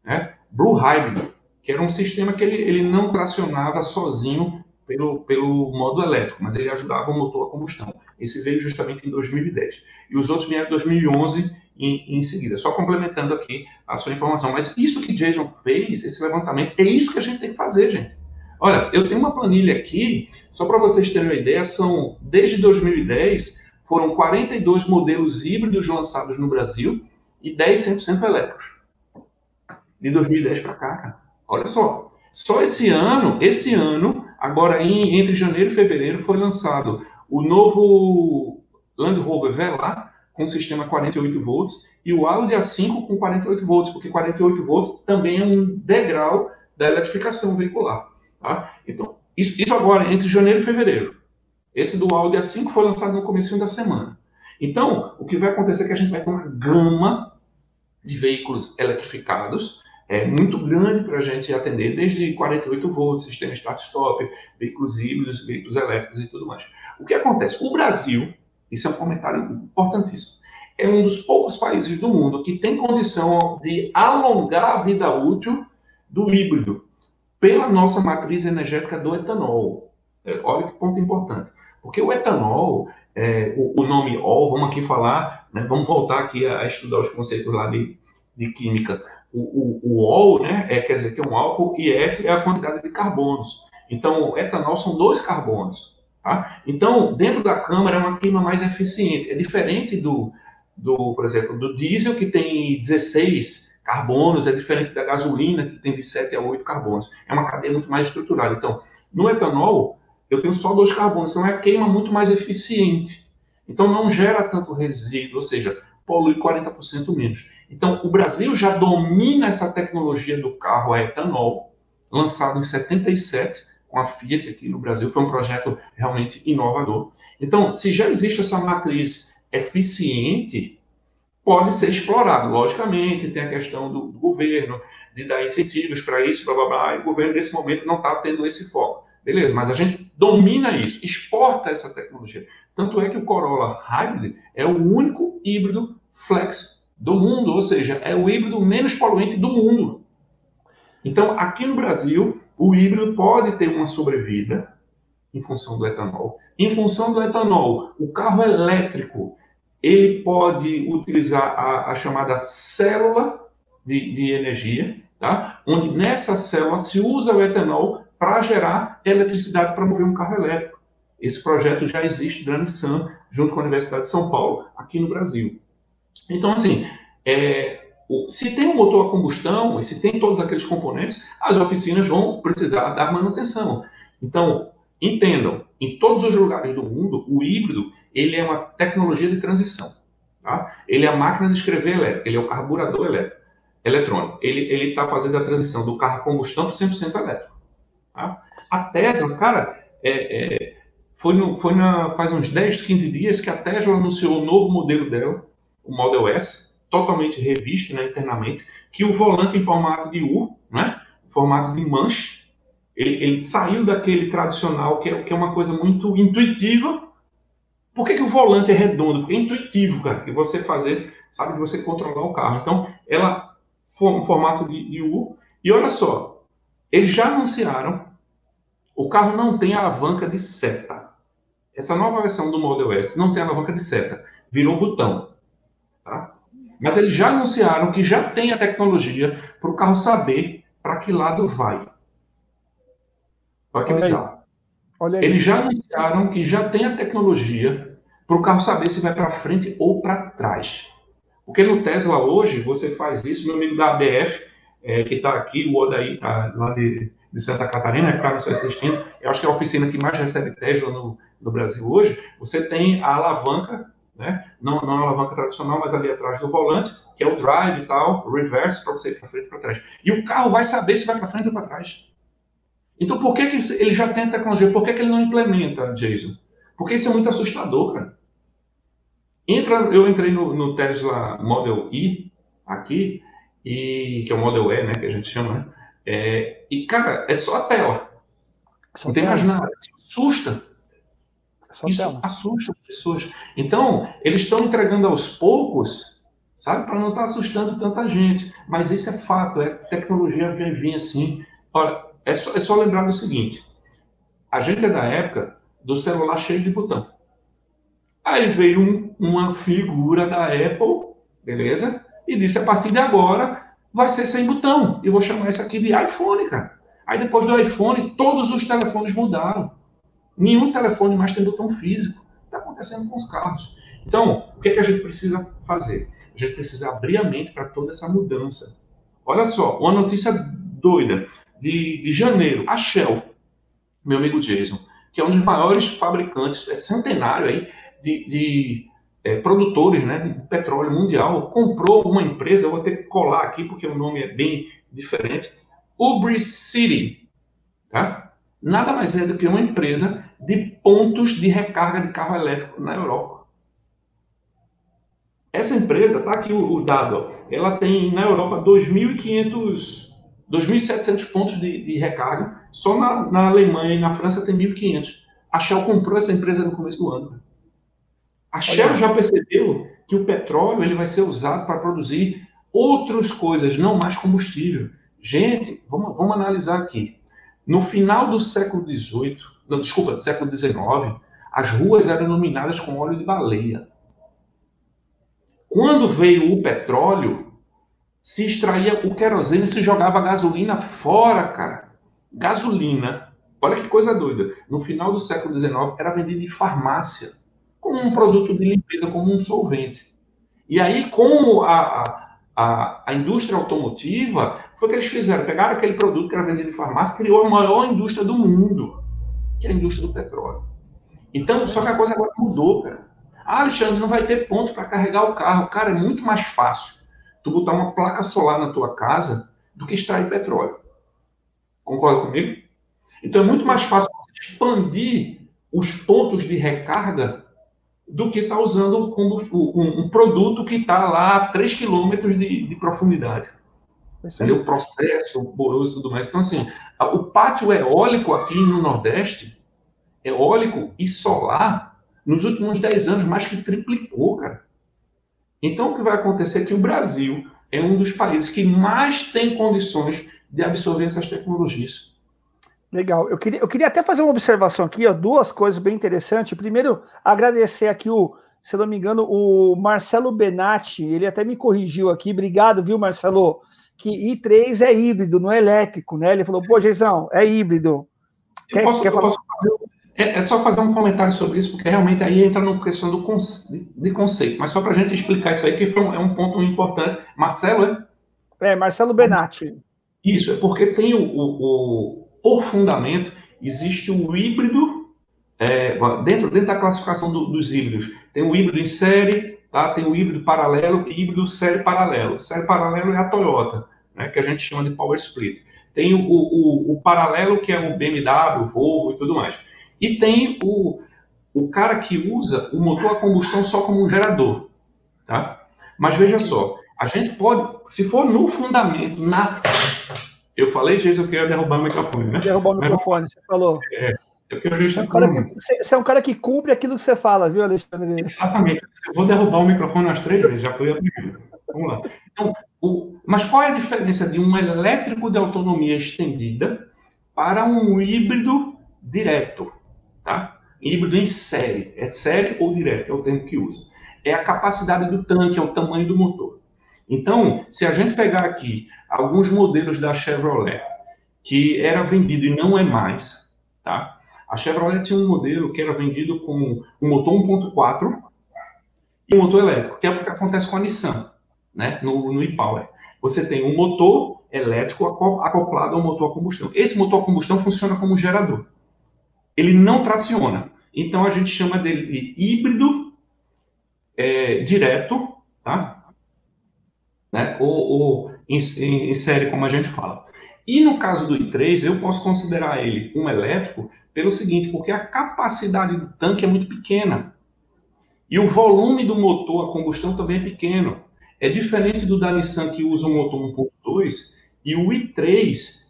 né? Blue Hybrid, que era um sistema que ele, ele não tracionava sozinho pelo, pelo modo elétrico, mas ele ajudava o motor a combustão. Esse veio justamente em 2010. E os outros vieram em 2011 em, em seguida. Só complementando aqui a sua informação. Mas isso que Jason fez, esse levantamento, é isso que a gente tem que fazer, gente. Olha, eu tenho uma planilha aqui, só para vocês terem uma ideia, são, desde 2010, foram 42 modelos híbridos lançados no Brasil e 10 100% elétricos. De 2010 para cá, cara. Olha só. Só esse ano, esse ano, agora em, entre janeiro e fevereiro, foi lançado o novo Land Rover Velar com sistema 48 volts e o Audi A5 com 48 volts, porque 48 volts também é um degrau da eletrificação veicular. Tá? Então, isso, isso agora entre janeiro e fevereiro. Esse do Audi A5 foi lançado no começo da semana. Então, o que vai acontecer é que a gente vai ter uma gama de veículos eletrificados é muito grande para a gente atender, desde 48 volts, sistema start-stop, veículos híbridos, veículos elétricos e tudo mais. O que acontece? O Brasil Isso é um comentário importantíssimo. É um dos poucos países do mundo que tem condição de alongar a vida útil do híbrido pela nossa matriz energética do etanol. É, olha que ponto importante. Porque o etanol, é, o, o, nome OL, vamos aqui falar, né, vamos voltar aqui a, a, estudar os conceitos lá de, de química. O, o, o OL, né, é, quer dizer que é um álcool, e ET é a quantidade de carbonos. Então, o etanol são dois carbonos. Tá? Então, dentro da câmara é uma queima mais eficiente. É diferente do, do, por exemplo, do diesel, que tem 16 carbonos, é diferente da gasolina, que tem de 7 a 8 carbonos. É uma cadeia muito mais estruturada. Então, no etanol, eu tenho só dois carbonos, então é queima muito mais eficiente. Então não gera tanto resíduo, ou seja, polui 40% menos. Então o Brasil já domina essa tecnologia do carro a etanol, lançado em 77 com a Fiat aqui no Brasil, foi um projeto realmente inovador. Então, se já existe essa matriz eficiente, pode ser explorado. Logicamente, tem a questão do, do governo, de dar incentivos para isso, blá blá blá, e o governo nesse momento não está tendo esse foco. Beleza, mas a gente domina isso, exporta essa tecnologia. Tanto é que o Corolla Hybrid é o único híbrido flex do mundo, ou seja, é o híbrido menos poluente do mundo. Então, aqui no Brasil, o híbrido pode ter uma sobrevida em função do etanol. Em função do etanol, o carro elétrico ele pode utilizar a, a chamada célula de, de energia, tá? onde nessa célula se usa o etanol para gerar eletricidade para mover um carro elétrico. Esse projeto já existe da Nissan, junto com a Universidade de São Paulo, aqui no Brasil. Então, assim, é, se tem um motor a combustão e se tem todos aqueles componentes, as oficinas vão precisar dar manutenção. Então, entendam, em todos os lugares do mundo, o híbrido ele é uma tecnologia de transição. Tá? Ele é a máquina de escrever elétrica, ele é o carburador elétrico, eletrônico. Ele está fazendo a transição do carro a combustão para 100% elétrico. Tá? A Tesla, cara, é, é, foi, no, foi na, faz uns 10, 15 dias que a Tesla anunciou o novo modelo dela, o Model S, totalmente revisto né, internamente, que o volante em formato de U, né, formato de manche, ele, ele saiu daquele tradicional, que é, que é uma coisa muito intuitiva. Por que, que o volante é redondo? Porque é intuitivo, cara, que você fazer, sabe, de você controlar o carro. Então, ela foi um formato de, de U. E olha só, eles já anunciaram, o carro não tem alavanca de seta. Essa nova versão do Model S não tem alavanca de seta, virou botão. Tá? Mas eles já anunciaram que já tem a tecnologia para o carro saber para que lado vai. Olha que bizarro. Eles já anunciaram que já tem a tecnologia para o carro saber se vai para frente ou para trás. Porque no Tesla hoje, você faz isso, meu amigo da ABF, é, que está aqui, o Odaí, tá, lá de, de, Santa Catarina, que está nos assistindo, eu acho que é a oficina que mais recebe Tesla no, no Brasil hoje, você tem a alavanca, né? não, não a alavanca tradicional, mas ali atrás do volante, que é o drive e tal, o reverse, para você ir para frente e para trás. E o carro vai saber se vai para frente ou para trás. Então, por que, que ele já tem a tecnologia? Por que, que ele não implementa, Jason? Porque isso é muito assustador, cara. Entra, eu entrei no, no Tesla Model I aqui, e que é o Model E, né, que a gente chama, né? É, e, cara, é só a tela. Só não tem mais nada. Isso assusta. É Isso tela. assusta as pessoas. Então, eles estão entregando aos poucos, sabe, para não estar tá assustando tanta gente. Mas isso é fato, é tecnologia vem vir assim. Olha, é só, é só lembrar do seguinte: a gente é da época do celular cheio de botão. Aí veio um, uma figura da Apple, beleza? e disse: a partir de agora vai ser sem botão. Eu vou chamar isso aqui de iPhone, cara. Aí depois do iPhone, todos os telefones mudaram. Nenhum telefone mais tem botão físico. Está acontecendo com os carros. Então, o que, é que a gente precisa fazer? A gente precisa abrir a mente para toda essa mudança. Olha só, uma notícia doida. De, de janeiro, a Shell, meu amigo Jason, que é um dos maiores fabricantes, é centenário aí, de, de é, produtores né, de petróleo mundial, comprou uma empresa, eu vou ter que colar aqui porque o nome é bem diferente, Ubri City. Tá? Nada mais é do que uma empresa de pontos de recarga de carro elétrico na Europa. Essa empresa, está aqui o, dado, ela tem na Europa 2.500, 2.700 pontos de, de, recarga, só na, na Alemanha e na França tem 1.500. A Shell comprou essa empresa no começo do ano. A Shell já percebeu que o petróleo ele vai ser usado para produzir outras coisas, não mais combustível. Gente, vamos, vamos analisar aqui. No final do século XVIII, não, desculpa, do século XIX, as ruas eram iluminadas com óleo de baleia. Quando veio o petróleo, se extraía o querosene e se jogava gasolina fora, cara. Gasolina, olha que coisa doida. No final do século XIX, era vendida em farmácia, como um produto de limpeza, como um solvente. E aí, como a, a, a indústria automotiva, foi o que eles fizeram. Pegaram aquele produto que era vendido em farmácia, criou a maior indústria do mundo, que é a indústria do petróleo. Então, só que a coisa agora mudou, cara. Ah, Alexandre, não vai ter ponto para carregar o carro. Cara, é muito mais fácil tu botar uma placa solar na tua casa do que extrair petróleo. Concorda comigo? Então é muito mais fácil expandir os pontos de recarga do que estar tá usando um, um, produto que está lá a 3 quilômetros de, de profundidade. Entendeu? O processo boroso e tudo mais. Então, assim, o pátio eólico aqui no Nordeste, eólico e solar, nos últimos 10 anos, mais que triplicou, cara. Então, o que vai acontecer é que o Brasil é um dos países que mais tem condições de absorver essas tecnologias. Legal. Eu queria, eu queria até fazer uma observação aqui, ó, duas coisas bem interessantes. Primeiro, agradecer aqui o, se não me engano, o Marcelo Benatti, ele até me corrigiu aqui. Obrigado, viu, Marcelo? Que I3 é híbrido, não é elétrico, né? Ele falou, pô, Geizão, é híbrido. Quer, posso, quer falar? Fazer, é, é, só fazer um comentário sobre isso, porque realmente aí entra na questão do conce, de conceito. Mas só para a gente explicar isso aí, que um, é um ponto importante. Marcelo, é? É, Marcelo Benatti. Isso, é porque tem o, o, o por fundamento, existe o híbrido, é, dentro, dentro da classificação do, dos híbridos, tem o híbrido em série, tá? tem o híbrido paralelo e híbrido série paralelo. Série paralelo é a Toyota, né, que a gente chama de Power Split. Tem o, o, o paralelo, que é o BMW, o Volvo e tudo mais. E tem o, o cara que usa o motor a combustão só como um gerador. Tá? Mas veja só, a gente pode, se for no fundamento, na eu falei, Jason, que eu ia derrubar o microfone, né? Derrubar o microfone, você falou. É, é porque eu já você, é que, você é um cara que cumpre aquilo que você fala, viu, Alexandre? Exatamente. Eu vou derrubar o microfone umas três vezes, já foi a primeira. Vamos lá. Então, o, mas qual é a diferença de um elétrico de autonomia estendida para um híbrido direto? Tá? Híbrido em série. É série ou direto, é o termo que usa. É a capacidade do tanque, é o tamanho do motor. Então, se a gente pegar aqui alguns modelos da Chevrolet, que era vendido e não é mais, tá? A Chevrolet tinha um modelo que era vendido com um motor 1.4 e um motor elétrico, que é o que acontece com a Nissan, né? No, no e-Power. Você tem um motor elétrico acoplado ao motor a combustão. Esse motor a combustão funciona como gerador. Ele não traciona. Então a gente chama dele de híbrido é, direto, tá? né? ou, ou em, em, série, como a gente fala. E no caso do i3, eu posso considerar ele um elétrico pelo seguinte, porque a capacidade do tanque é muito pequena. E o volume do motor a combustão também é pequeno. É diferente do da Nissan que usa um motor 1.2 e o i3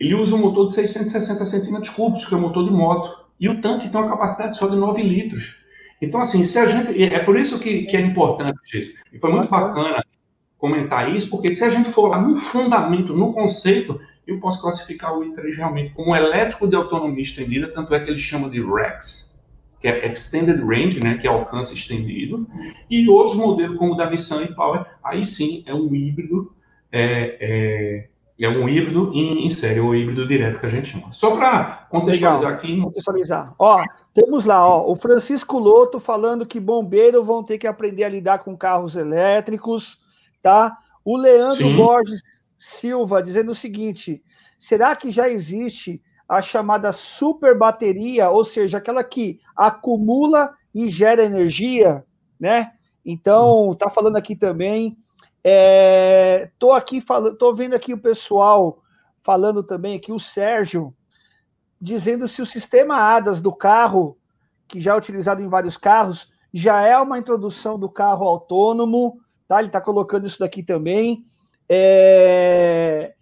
ele usa um motor de 660 centímetros cúbicos, que é um motor de moto. E o tanque tem uma capacidade só de 9 litros. Então, assim, se a gente. É por isso que, que é importante, gente. E foi muito bacana comentar isso, porque se a gente for lá no fundamento, no conceito, eu posso classificar o i3 realmente como elétrico de autonomia estendida, tanto é que ele chama de REX, que é Extended Range, né, que é alcance estendido, e outros modelos como o da Nissan e Power, aí sim é um híbrido, é, é, é um híbrido em, em, série, ou híbrido direto que a gente chama. Só para contextualizar Legal. aqui. Contextualizar. Ó, temos lá, ó, o Francisco Loto falando que bombeiros vão ter que aprender a lidar com carros elétricos tá? O Leandro Sim. Borges Silva dizendo o seguinte: será que já existe a chamada super bateria, ou seja, aquela que acumula e gera energia, né? Então, tá falando aqui também. É, tô aqui falando, tô vendo aqui o pessoal falando também aqui, o Sérgio, dizendo se o sistema ADAS do carro, que já é utilizado em vários carros, já é uma introdução do carro autônomo, tá? Ele está colocando isso daqui também. É...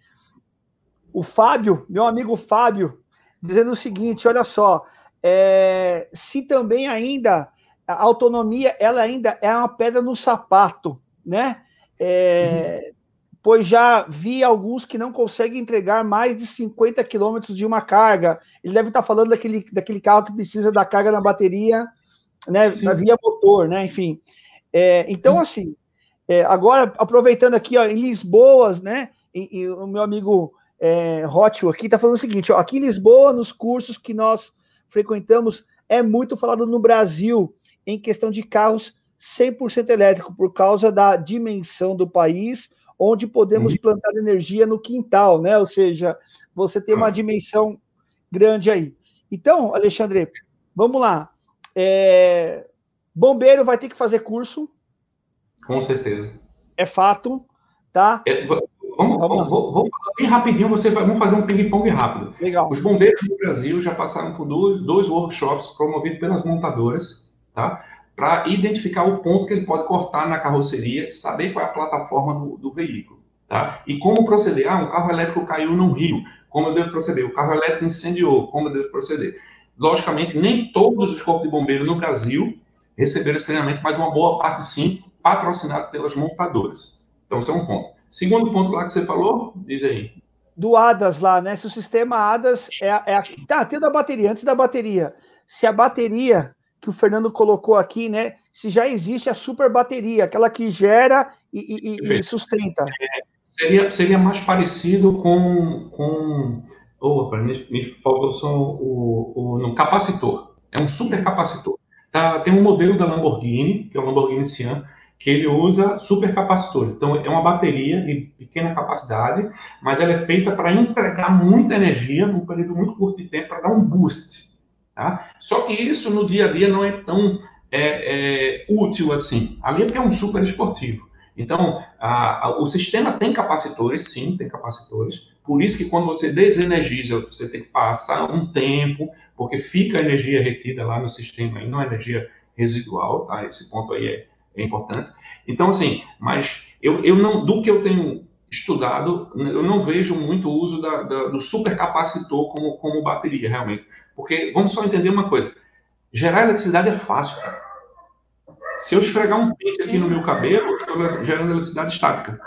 O Fábio, meu amigo Fábio, dizendo o seguinte: olha só, é... se também ainda a autonomia ela ainda é uma pedra no sapato, né? É. Pois já vi alguns que não conseguem entregar mais de 50 quilômetros de uma carga. Ele deve estar falando daquele, daquele carro que precisa da carga na bateria, né? Na via motor, né? Enfim. É, então, assim, é, agora, aproveitando aqui, ó, em Lisboa, né? E, e o meu amigo é, Rótio aqui está falando o seguinte: ó, aqui em Lisboa, nos cursos que nós frequentamos, é muito falado no Brasil em questão de carros 100% elétrico, por causa da dimensão do país, onde podemos uhum. plantar energia no quintal, né? Ou seja, você tem uma ah. dimensão grande aí. Então, Alexandre, vamos lá. É... Bombeiro vai ter que fazer curso. Com certeza. É fato, tá? É, vamos, vamos, vamos, vamos, falar bem rapidinho, você vai, vamos fazer um ping-pong rápido. Legal. Os bombeiros do Brasil já passaram por dois, dois workshops promovidos pelas montadoras, tá? Para identificar o ponto que ele pode cortar na carroceria, saber qual é a plataforma do, do veículo, tá? E como proceder. Ah, um carro elétrico caiu num rio, como eu devo proceder? O carro elétrico incendiou, como eu devo proceder? Logicamente, nem todos os corpos de bombeiros no Brasil receberam esse treinamento, mas uma boa parte sim, patrocinado pelas montadoras. Então, esse é um ponto. Segundo ponto lá que você falou, diz aí. Do ADAS lá, né? Se o sistema ADAS é, é a... Tá, tem da bateria, antes da bateria. Se a bateria que o Fernando colocou aqui, né? Se já existe a super bateria, aquela que gera e, e, e sustenta. É, seria, seria mais parecido com. com opa, me, me faltou o, o, no capacitor. É um super capacitor. Tá, tem um modelo da Lamborghini, que é o Lamborghini Sian, que ele usa supercapacitor. Então, é uma bateria de pequena capacidade, mas ela é feita para entregar muita energia num período muito curto de tempo, para dar um boost. Tá? Só que isso no dia a dia não é tão é, é, útil assim. Ali é porque é um super esportivo. Então, a, a, o sistema tem capacitores, sim, tem capacitores. Por isso que quando você desenergiza, você tem que passar um tempo, porque fica a energia retida lá no sistema e não a energia residual, tá? Esse ponto aí é, é importante. Então, assim, mas eu, eu não, do que eu tenho estudado, eu não vejo muito uso da, da, do supercapacitor como, como bateria, realmente. Porque, vamos só entender uma coisa, gerar eletricidade é fácil, cara. Se eu esfregar um pente aqui no meu cabelo, eu estou gerando eletricidade estática.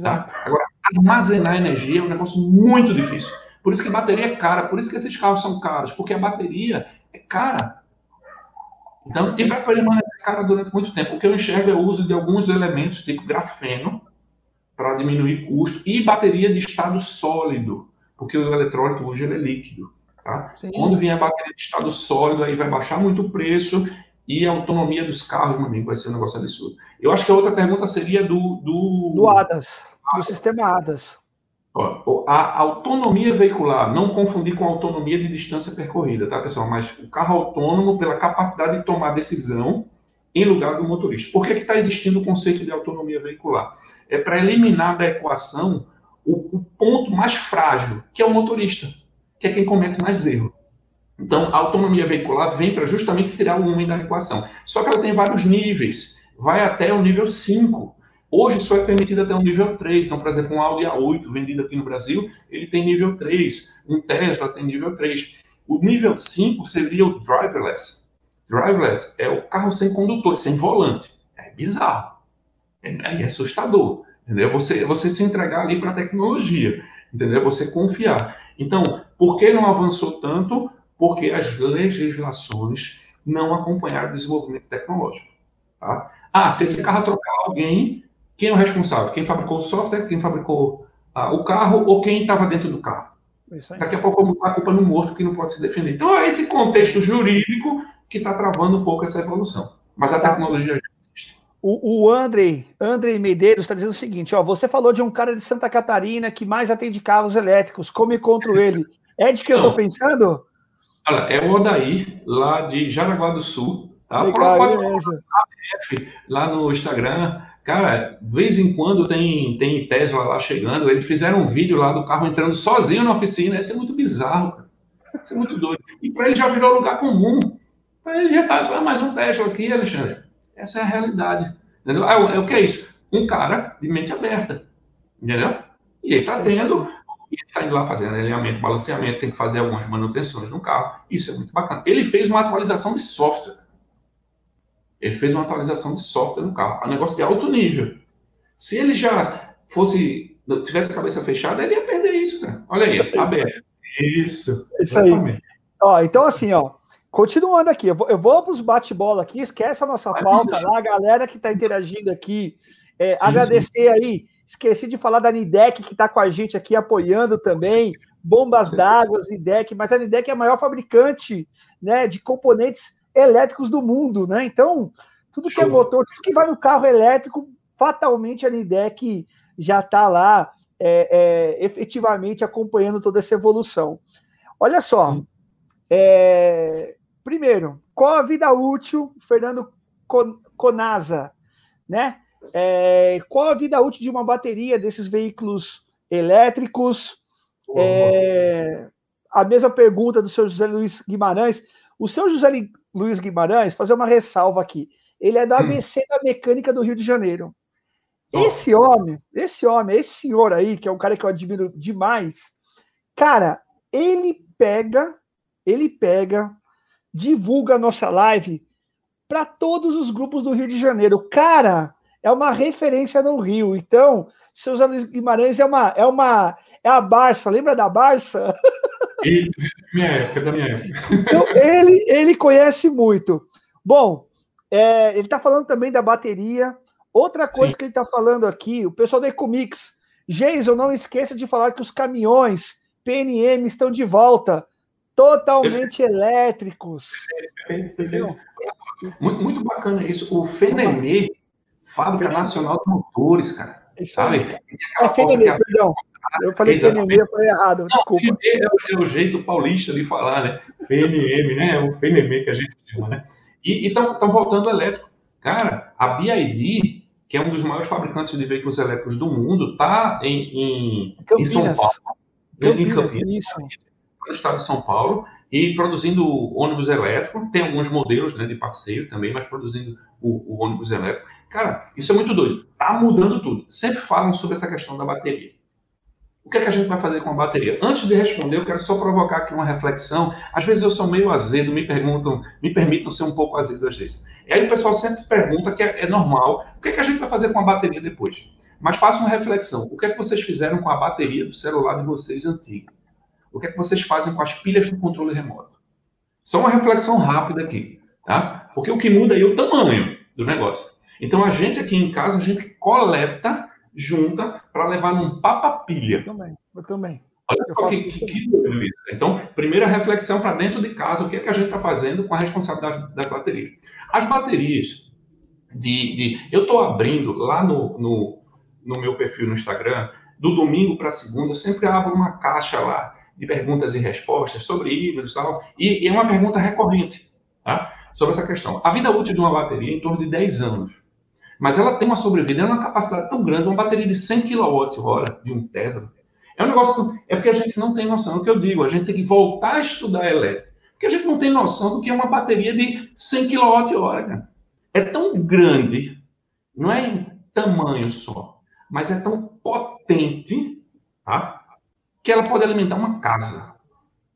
Tá? Agora, armazenar energia é um negócio muito difícil. Por isso que bateria é cara, por isso que esses carros são caros, porque a bateria é cara. Então, e vai permanecer cara durante muito tempo. O que eu enxergo é o uso de alguns elementos, tipo grafeno, para diminuir custo, e bateria de estado sólido, porque o eletrólito hoje é líquido. Tá? Quando vier a bateria de estado sólido, aí vai baixar muito o preço e a autonomia dos carros, meu amigo, vai ser um negócio absurdo. Eu acho que a outra pergunta seria do. Do, do ADAS, do sistema ADAS. A autonomia veicular, não confundir com a autonomia de distância percorrida, tá, pessoal? Mas o carro autônomo pela capacidade de tomar decisão em lugar do motorista. Por que está existindo o conceito de autonomia veicular? É para eliminar da equação o, o, ponto mais frágil, que é o motorista, que é quem comete mais erro. Então, a autonomia veicular vem para justamente tirar o homem da equação. Só que ela tem vários níveis, vai até o nível 5. Hoje só é permitido até o nível 3. Então, por exemplo, um Audi A8 vendido aqui no Brasil, ele tem nível 3. Um Tesla tem nível 3. O nível 5 seria o driverless. Driverless é o carro sem condutor, sem volante. É bizarro. É, é assustador. Entendeu? Você, você se entregar ali para a tecnologia. Entendeu? Você confiar. Então, por que não avançou tanto? Porque as legislações não acompanharam o desenvolvimento tecnológico. Tá? Ah, se esse carro trocar alguém, quem é o responsável? Quem fabricou o software, quem fabricou ah, o carro ou quem estava dentro do carro? Daqui a pouco vamos botar a culpa no morto que não pode se defender. Então é esse contexto jurídico que está travando um pouco essa evolução. Mas a tecnologia já existe. O, o Andrei, Andrei Medeiros está dizendo o seguinte: ó, você falou de um cara de Santa Catarina que mais atende carros elétricos. Como encontro ele? É de que eu estou pensando? Olha, é o Odair, lá de Jaraguá do Sul. Tá? Legal, lá no Instagram. Cara, de vez em quando tem, tem Tesla lá chegando. Eles fizeram um vídeo lá do carro entrando sozinho na oficina. Isso é muito bizarro, cara. Isso é muito doido. E para ele já virou lugar comum. Para ele já passa mais um Tesla aqui, Alexandre. Essa é a realidade. Entendeu? É, é o que é isso? Um cara de mente aberta. Entendeu? E ele está tendo ele está indo lá fazendo alinhamento, balanceamento, tem que fazer algumas manutenções no carro. Isso é muito bacana. Ele fez uma atualização de software. Ele fez uma atualização de software no carro. É um negócio de alto nível. Se ele já fosse, tivesse a cabeça fechada, ele ia perder isso, cara. Olha aí, ABF. Isso. Isso aí. Ó, então, assim, ó, continuando aqui, eu vou, eu vou para os bate-bola aqui, esquece a nossa pauta lá, a galera que está interagindo aqui. É, sim, agradecer sim. aí, esqueci de falar da Nidec, que está com a gente aqui apoiando também. Bombas d'água, Nidec, mas a Nidec é a maior fabricante né, de componentes elétricos do mundo, né? Então, tudo que é motor, tudo que vai no carro elétrico, fatalmente a Nidec já está lá é, é, efetivamente acompanhando toda essa evolução. Olha só, é, primeiro, qual a vida útil, Fernando Conasa, né? É, qual a vida útil de uma bateria desses veículos elétricos? É, a mesma pergunta do seu José Luiz Guimarães. O seu José Luiz Guimarães, fazer uma ressalva aqui. Ele é da ABC hum. da Mecânica do Rio de Janeiro. Esse homem, esse homem, esse senhor aí, que é um cara que eu admiro demais, cara, ele pega, ele pega, divulga a nossa live para todos os grupos do Rio de Janeiro. Cara, é uma referência no Rio. Então, seus Guimarães é uma, é uma, é a Barça. Lembra da Barça? Ele, minha época, da minha época. Então, ele, ele conhece muito. Bom, é, ele está falando também da bateria. Outra coisa Sim. que ele está falando aqui, o pessoal da Ecomix. Jason, não esqueça de falar que os caminhões PNM estão de volta, totalmente elétricos. Muito, muito bacana isso. O FNM, Fábrica Nacional de Motores, cara. Isso sabe? É FNM, perdão. Eu falei FNM, eu falei errado, desculpa. Não, é, é, o jeito paulista de falar, né? FNM, né? É o FNM que a gente chama, né? E estão voltando elétrico. Cara, a BID, que é um dos maiores fabricantes de veículos elétricos do mundo, está em, em, em, São Paulo. Campinas, em Campinas, isso. no estado de São Paulo, e produzindo ônibus elétrico. Tem alguns modelos né, de passeio também, mas produzindo o, o ônibus elétrico. Cara, isso é muito doido. Tá mudando tudo. Sempre falam sobre essa questão da bateria. O que, é que a gente vai fazer com a bateria? Antes de responder, eu quero só provocar aqui uma reflexão. Às vezes eu sou meio azedo, me perguntam, me permitam ser um pouco azedo às vezes. E aí o pessoal sempre pergunta, que é, é normal, o que, é que a gente vai fazer com a bateria depois? Mas faça uma reflexão. O que é que vocês fizeram com a bateria do celular de vocês antigo? O que é que vocês fazem com as pilhas do controle remoto? Só uma reflexão rápida aqui, tá? Porque o que muda aí é o tamanho do negócio. Então a gente aqui em casa, a gente coleta junta para levar num papa-pilha. Eu também, eu também. Olha só que, que, que doido isso. Então, primeira reflexão para dentro de casa, o que, é que a gente está fazendo com a responsabilidade das baterias? As baterias de. de eu estou abrindo lá no, no, no, meu perfil no Instagram, do domingo para segunda, eu sempre abro uma caixa lá de perguntas e respostas sobre híbridos tal, e, e é uma pergunta recorrente tá? sobre essa questão. A vida útil de uma bateria é em torno de 10 anos. Mas ela tem uma sobrevida, é uma capacidade tão grande, uma bateria de 100 kWh de um Tesla. É um negócio, é porque a gente não tem noção do que eu digo, a gente tem que voltar a estudar elétrica. Porque a gente não tem noção do que é uma bateria de 100 kWh. É tão grande, não é em tamanho só, mas é tão potente, tá? Que ela pode alimentar uma casa.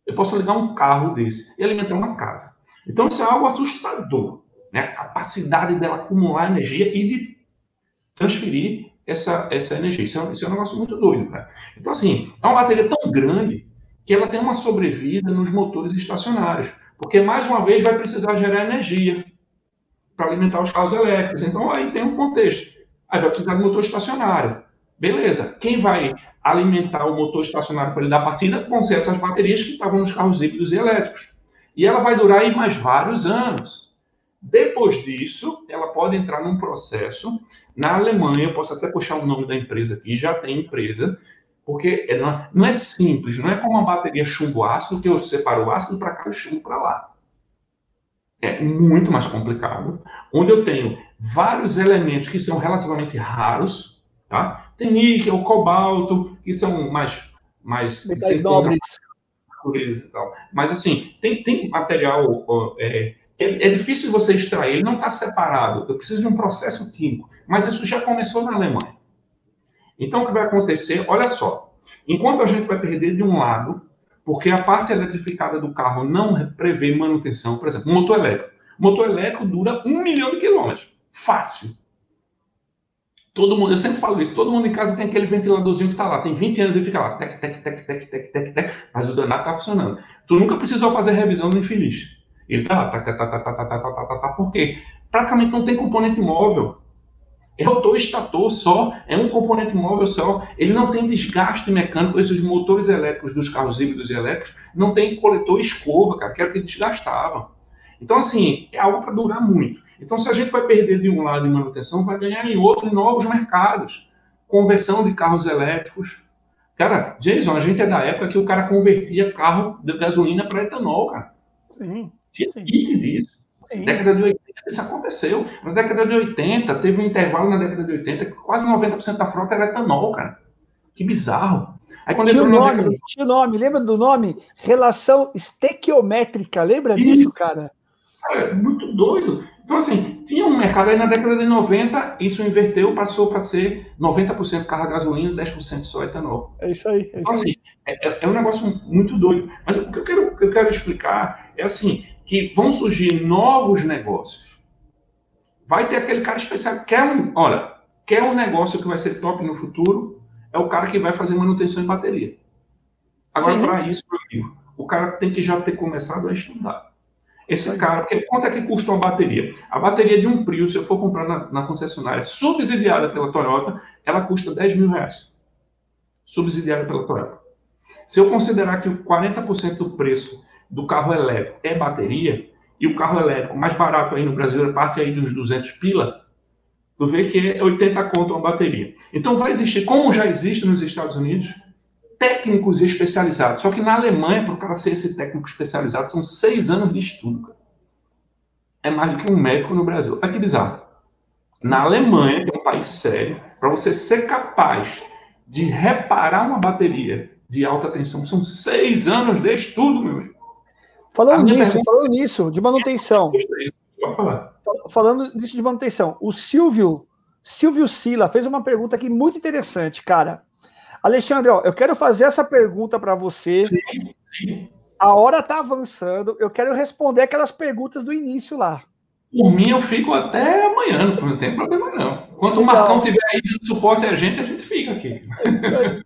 Eu posso ligar um carro desse e alimentar uma casa. Então isso é algo assustador né, a capacidade dela acumular energia e de transferir essa, essa energia. Isso é, isso é um negócio muito doido, cara. Então, assim, é uma bateria tão grande que ela tem uma sobrevida nos motores estacionários, porque, mais uma vez, vai precisar gerar energia para alimentar os carros elétricos. Então, aí tem um contexto. Aí vai precisar de motor estacionário. Beleza. Quem vai alimentar o motor estacionário para ele dar partida vão ser essas baterias que estavam nos carros híbridos e elétricos. E ela vai durar aí mais vários anos. Depois disso, ela pode entrar num processo. Na Alemanha, eu posso até puxar o nome da empresa aqui, já tem empresa, porque é, não é simples, não é como uma bateria chumbo-ácido, que eu separo o ácido para cá e o chumbo para lá. É muito mais complicado, onde eu tenho vários elementos que são relativamente raros, tá? Tem níquel, cobalto, que são mais... mais Metais nobres. Mas, assim, tem, tem material é, é, é difícil você extrair, ele não está separado. Eu preciso de um processo químico. Mas isso já começou na Alemanha. Então, o que vai acontecer? Olha só. Enquanto a gente vai perder de um lado, porque a parte eletrificada do carro não prevê manutenção, por exemplo, motor elétrico. Motor elétrico dura um milhão de quilômetros. Fácil. Todo mundo, eu sempre falo isso, todo mundo em casa tem aquele ventiladorzinho que está lá, tem 20 anos e fica lá, tec, tec, tec, tec, tec, tec, tec, mas o danado está funcionando. Tu nunca precisou fazer revisão do infeliz. Ele está lá, tá, tá, tá, tá, tá, tá, tá, tá, tá, tá, por quê? Praticamente não tem componente móvel. É rotor estator só, é um componente móvel só. Ele não tem desgaste mecânico. Esses motores elétricos dos carros híbridos e elétricos não tem coletor escova, cara, que era o que desgastava. Então, assim, é algo para durar muito. Então, se a gente vai perder de um lado em manutenção, vai ganhar em outro, em novos mercados. Conversão de carros elétricos. Cara, Jason, a gente é da época que o cara convertia carro de gasolina para etanol, cara. Sim. Tinha kit disso. Sim. Década de 80, isso aconteceu. Na década de 80, teve um intervalo na década de 80 que quase 90% da frota era etanol, cara. Que bizarro. Aí quando tinha, nome, década... tinha nome, lembra do nome? Relação estequiométrica, lembra isso. disso, cara? Cara, é muito doido. Então, assim, tinha um mercado aí na década de 90, isso inverteu, passou para ser 90% carro a gasolina, 10% só etanol. É isso aí. É então, assim, é, é, é, um negócio muito doido. Mas o que eu quero, eu quero explicar é assim, que vão surgir novos negócios. Vai ter aquele cara especial, quer um, olha, quer um negócio que vai ser top no futuro, é o cara que vai fazer manutenção em bateria. Agora, para isso, meu amigo, o cara tem que já ter começado a estudar. Esse cara, porque quanto é que custa uma bateria? A bateria de um Prius, se eu for comprar na, na concessionária subsidiada pela Toyota, ela custa 10 mil reais. Subsidiada pela Toyota. Se eu considerar que 40% do preço do carro elétrico é bateria, e o carro elétrico mais barato aí no Brasil é parte aí dos 200 pila, tu vê que é 80 conto uma bateria. Então vai existir, como já existe nos Estados Unidos, técnicos especializados. Só que na Alemanha, para o cara ser esse técnico especializado, são seis anos de estudo. Cara. É mais do que um médico no Brasil. Olha que bizarro. Na Alemanha, que é um país sério, para você ser capaz de reparar uma bateria de alta tensão, são seis anos de estudo, meu amigo. Falando nisso, pergunta... falando nisso, de manutenção. Falando nisso de manutenção, o Silvio, Silvio Sila fez uma pergunta aqui muito interessante, cara. Alexandre, ó, eu quero fazer essa pergunta para você. Sim, sim. A hora está avançando. Eu quero responder aquelas perguntas do início lá. Por mim, eu fico até amanhã, não tem problema não. Enquanto o Marcão tiver aí dando suporte a gente, a gente fica aqui. (laughs)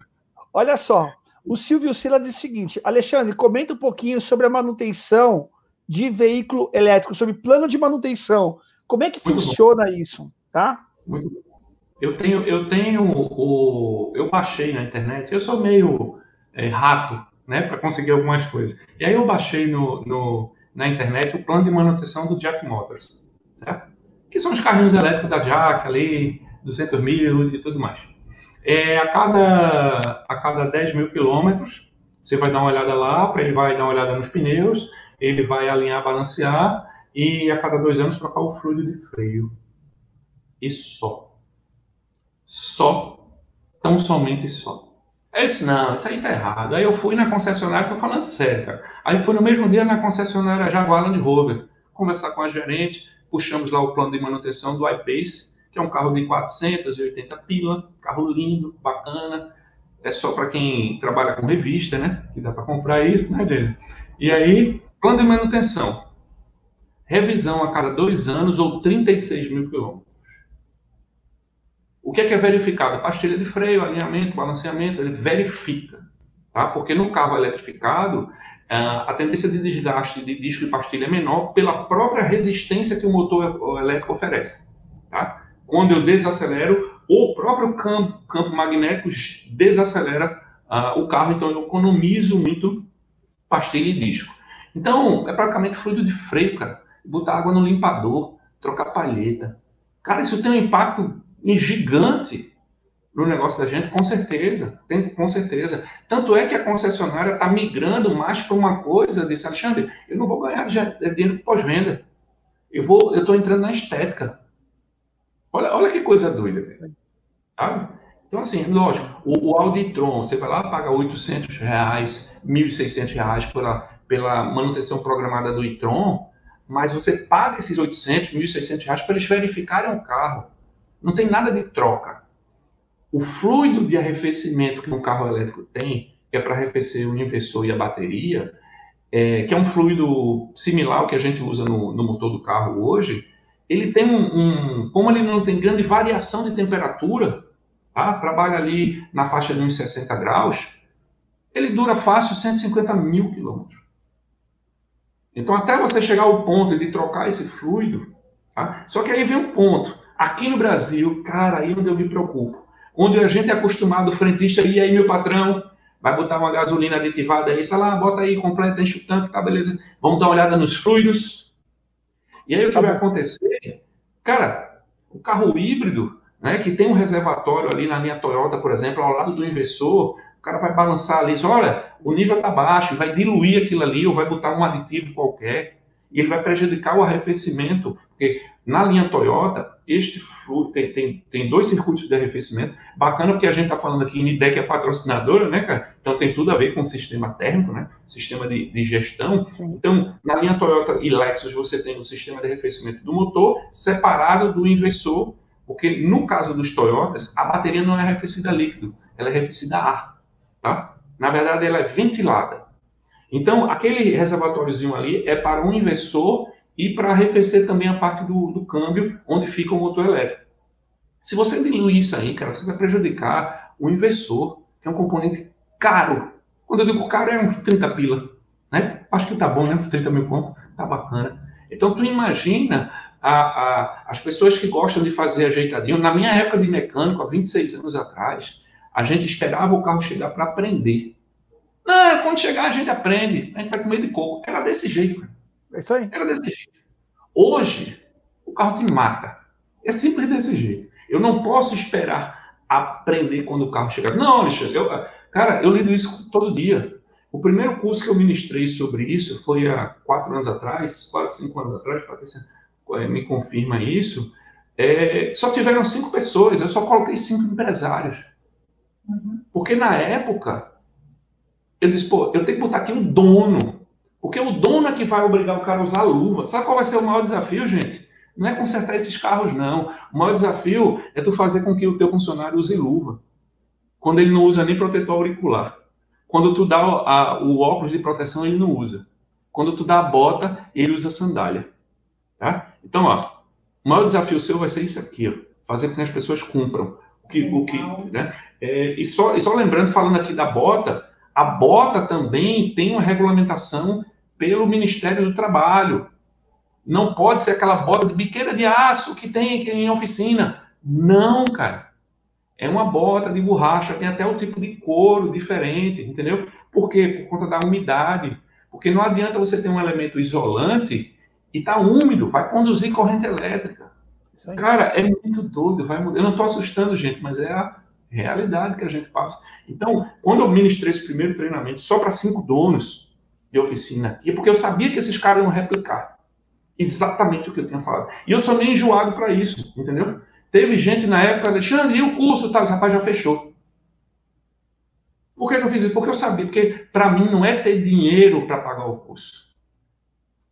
Olha só, o Silvio Sila diz o seguinte: Alexandre, comenta um pouquinho sobre a manutenção de veículo elétrico, sobre plano de manutenção. Como é que Muito funciona bom. isso? Tá? Muito bom. Eu tenho, eu tenho o. Eu baixei na internet, eu sou meio é, rato, né, para conseguir algumas coisas. E aí eu baixei no, no, na internet o plano de manutenção do Jack Motors, certo? Que são os carrinhos elétricos da Jack ali, 200 mil e tudo mais. É, a, cada, a cada 10 mil quilômetros, você vai dar uma olhada lá, ele vai dar uma olhada nos pneus, ele vai alinhar, balancear, e a cada dois anos trocar o fluido de freio. E só só, tão somente só. Eu disse, não, isso aí tá errado. Aí eu fui na concessionária, tô falando sério, cara. Aí fui no mesmo dia na concessionária Jaguar Land Rover, conversar com a gerente, puxamos lá o plano de manutenção do iPace, que é um carro de 480 pila, carro lindo, bacana, é só para quem trabalha com revista, né? Que dá para comprar isso, né, gente? E aí, plano de manutenção. Revisão a cada dois anos ou 36 mil quilômetros. O que é, que é verificado? Pastilha de freio, alinhamento, balanceamento, ele verifica. Tá? Porque no carro eletrificado, ah, a tendência de desgaste de disco e pastilha é menor pela própria resistência que o motor elétrico oferece. Tá? Quando eu desacelero, o próprio campo, campo magnético desacelera uh, o carro, então eu economizo muito pastilha e disco. Então, é praticamente fluido de freio, cara. Botar água no limpador, trocar palheta. Cara, isso tem um impacto gigante no negócio da gente, com certeza, tem, com certeza. Tanto é que a concessionária está migrando mais para uma coisa, disse Alexandre, eu não vou ganhar dinheiro pós-venda. Eu vou, eu estou entrando na estética. Olha, olha que coisa doida, sabe? Então, assim, lógico, o, o Auditron, você vai lá, paga 800 reais, 1.600 reais pela, pela manutenção programada do e-tron, mas você paga esses 800, 1.600 reais para eles verificarem o carro. Não tem nada de troca. O fluido de arrefecimento que um carro elétrico tem, que é para arrefecer o inversor e a bateria, é, que é um fluido similar ao que a gente usa no, no motor do carro hoje, ele tem um, um, Como ele não tem grande variação de temperatura, tá? trabalha ali na faixa de uns 60 graus, ele dura fácil 150 mil quilômetros. Então, até você chegar ao ponto de trocar esse fluido, tá? só que aí vem um ponto. Aqui no Brasil, cara, aí onde eu me preocupo, onde a gente é acostumado, o frentista, e aí, meu patrão, vai botar uma gasolina aditivada aí, sei lá, bota aí, completa, enche o tanque, tá, beleza. Vamos dar uma olhada nos fluidos. E aí o que tá vai acontecer? Cara, o carro híbrido, né, que tem um reservatório ali na linha Toyota, por exemplo, ao lado do inversor, o cara vai balançar ali, olha, o nível está baixo, vai diluir aquilo ali, ou vai botar um aditivo qualquer, e ele vai prejudicar o arrefecimento, porque na linha Toyota, este fluxo tem, tem, tem dois circuitos de arrefecimento. Bacana porque a gente está falando aqui, Nidec é patrocinadora, né, cara? Então tem tudo a ver com o sistema térmico, né? Sistema de, de gestão. Então, na linha Toyota e Lexus, você tem o sistema de arrefecimento do motor separado do inversor, porque no caso dos Toyotas, a bateria não é arrefecida líquido, ela é arrefecida a ar, tá? Na verdade, ela é ventilada. Então, aquele reservatóriozinho ali é para um inversor e para arrefecer também a parte do, do câmbio, onde fica o motor elétrico. Se você diluir isso aí, cara, você vai prejudicar o inversor, que é um componente caro. Quando eu digo caro, é uns 30 pila. Né? Acho que tá bom, né? Uns 30 mil conto, tá bacana. Então, tu imagina a, a, as pessoas que gostam de fazer ajeitadinho. Na minha época de mecânico, há 26 anos atrás, a gente esperava o carro chegar para aprender. Não, quando chegar a gente aprende, a gente vai comer de coco. Era desse jeito, cara. É isso aí. Era desse jeito. Hoje, o carro te mata. É simples desse jeito. Eu não posso esperar aprender quando o carro chegar. Não, Alexandre, eu, cara, eu lido isso todo dia. O primeiro curso que eu ministrei sobre isso foi há quatro anos atrás, quase cinco anos atrás, Patrícia é, me confirma isso. É, só tiveram cinco pessoas, eu só coloquei cinco empresários. Uhum. Porque na época, eu disse, pô, eu tenho que botar aqui um dono porque o dono é que vai obrigar o cara a usar luva. Sabe qual vai ser o maior desafio, gente? Não é consertar esses carros, não. O maior desafio é tu fazer com que o teu funcionário use luva. Quando ele não usa nem protetor auricular. Quando tu dá a, o óculos de proteção, ele não usa. Quando tu dá a bota, ele usa sandália. Tá? Então, ó, o maior desafio seu vai ser isso aqui, ó, fazer com que as pessoas cumpram. O que, o que, né? É, e, só, e só lembrando, falando aqui da bota, a bota também tem uma regulamentação pelo Ministério do Trabalho. Não pode ser aquela bota de biqueira de aço que tem aqui em oficina. Não, cara. É uma bota de borracha, tem até o tipo de couro diferente, entendeu? Por quê? Por conta da umidade. Porque não adianta você ter um elemento isolante e tá úmido, vai conduzir corrente elétrica. Cara, é muito doido, vai mudar. Eu não estou assustando, gente, mas é a realidade que a gente passa. Então, quando eu ministrei esse primeiro treinamento só para cinco donos, de oficina aqui, porque eu sabia que esses caras iam replicar exatamente o que eu tinha falado. E eu sou meio enjoado para isso, entendeu? Teve gente na época, Alexandre, e o curso? Tá, rapaz já fechou. Por que, eu fiz isso? Porque eu sabia, porque para mim não é ter dinheiro para pagar o curso.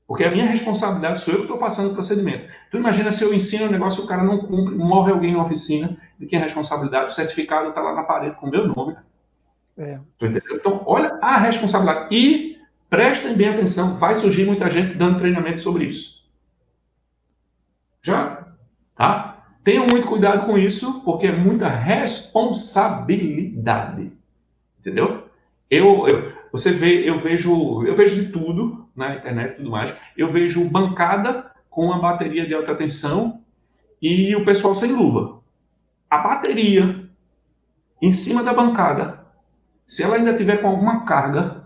Porque a minha responsabilidade sou eu que estou passando o procedimento. Tu imagina se eu ensino o negócio e o cara não cumpre, morre alguém na oficina, de quem é a responsabilidade, o certificado está lá na parede com o meu nome. É. Então, olha a responsabilidade. E Prestem bem atenção, vai surgir muita gente dando treinamento sobre isso. Já? Tá? Tenham muito cuidado com isso, porque é muita responsabilidade. Entendeu? Eu, eu, você vê, eu vejo, eu vejo de tudo na internet e tudo mais. Eu vejo bancada com uma bateria de alta tensão e o pessoal sem luva. A bateria em cima da bancada, se ela ainda tiver com alguma carga,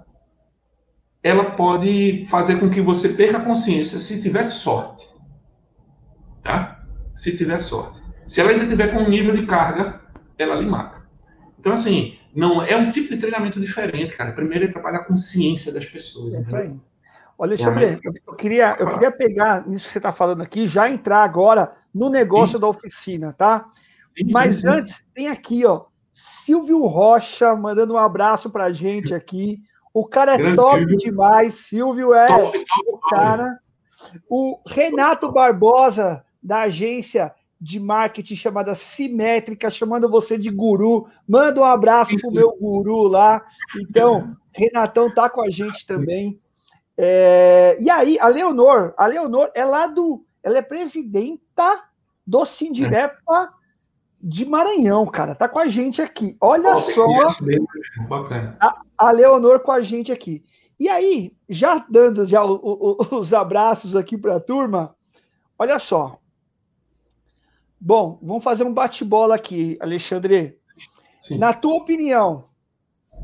ela pode fazer com que você perca a consciência se tiver sorte. Tá? Se tiver sorte. Se ela ainda tiver com um nível de carga, ela lhe mata. Então, assim, não é um tipo de treinamento diferente, cara. Primeiro é trabalhar a consciência das pessoas. É isso aí. Olha, Alexandre, eu, eu, queria, eu queria pegar nisso que você está falando aqui, já entrar agora no negócio sim. da oficina, tá? Sim, Mas sim, antes, tem aqui, ó, Silvio Rocha mandando um abraço para a gente aqui. O cara é Grande top Silvio. demais. Silvio é top, top, o cara. O Renato Barbosa, da agência de marketing chamada Simétrica, chamando você de guru. Manda um abraço pro meu guru lá. Então, Renatão tá com a gente também. É, e aí, a Leonor, a Leonor é lá do. Ela é presidenta do Sindirepa de Maranhão, cara. Tá com a gente aqui. Olha oh, só. A, a Leonor com a gente aqui. E aí, já dando já o, o, os abraços aqui para a turma, olha só. Bom, vamos fazer um bate-bola aqui, Alexandre. Sim. Na tua opinião,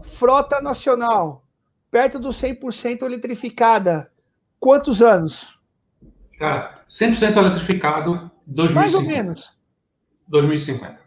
frota nacional, perto do 100% eletrificada, quantos anos? Cara, 100% eletrificado, 2050. Mais ou menos. 2050.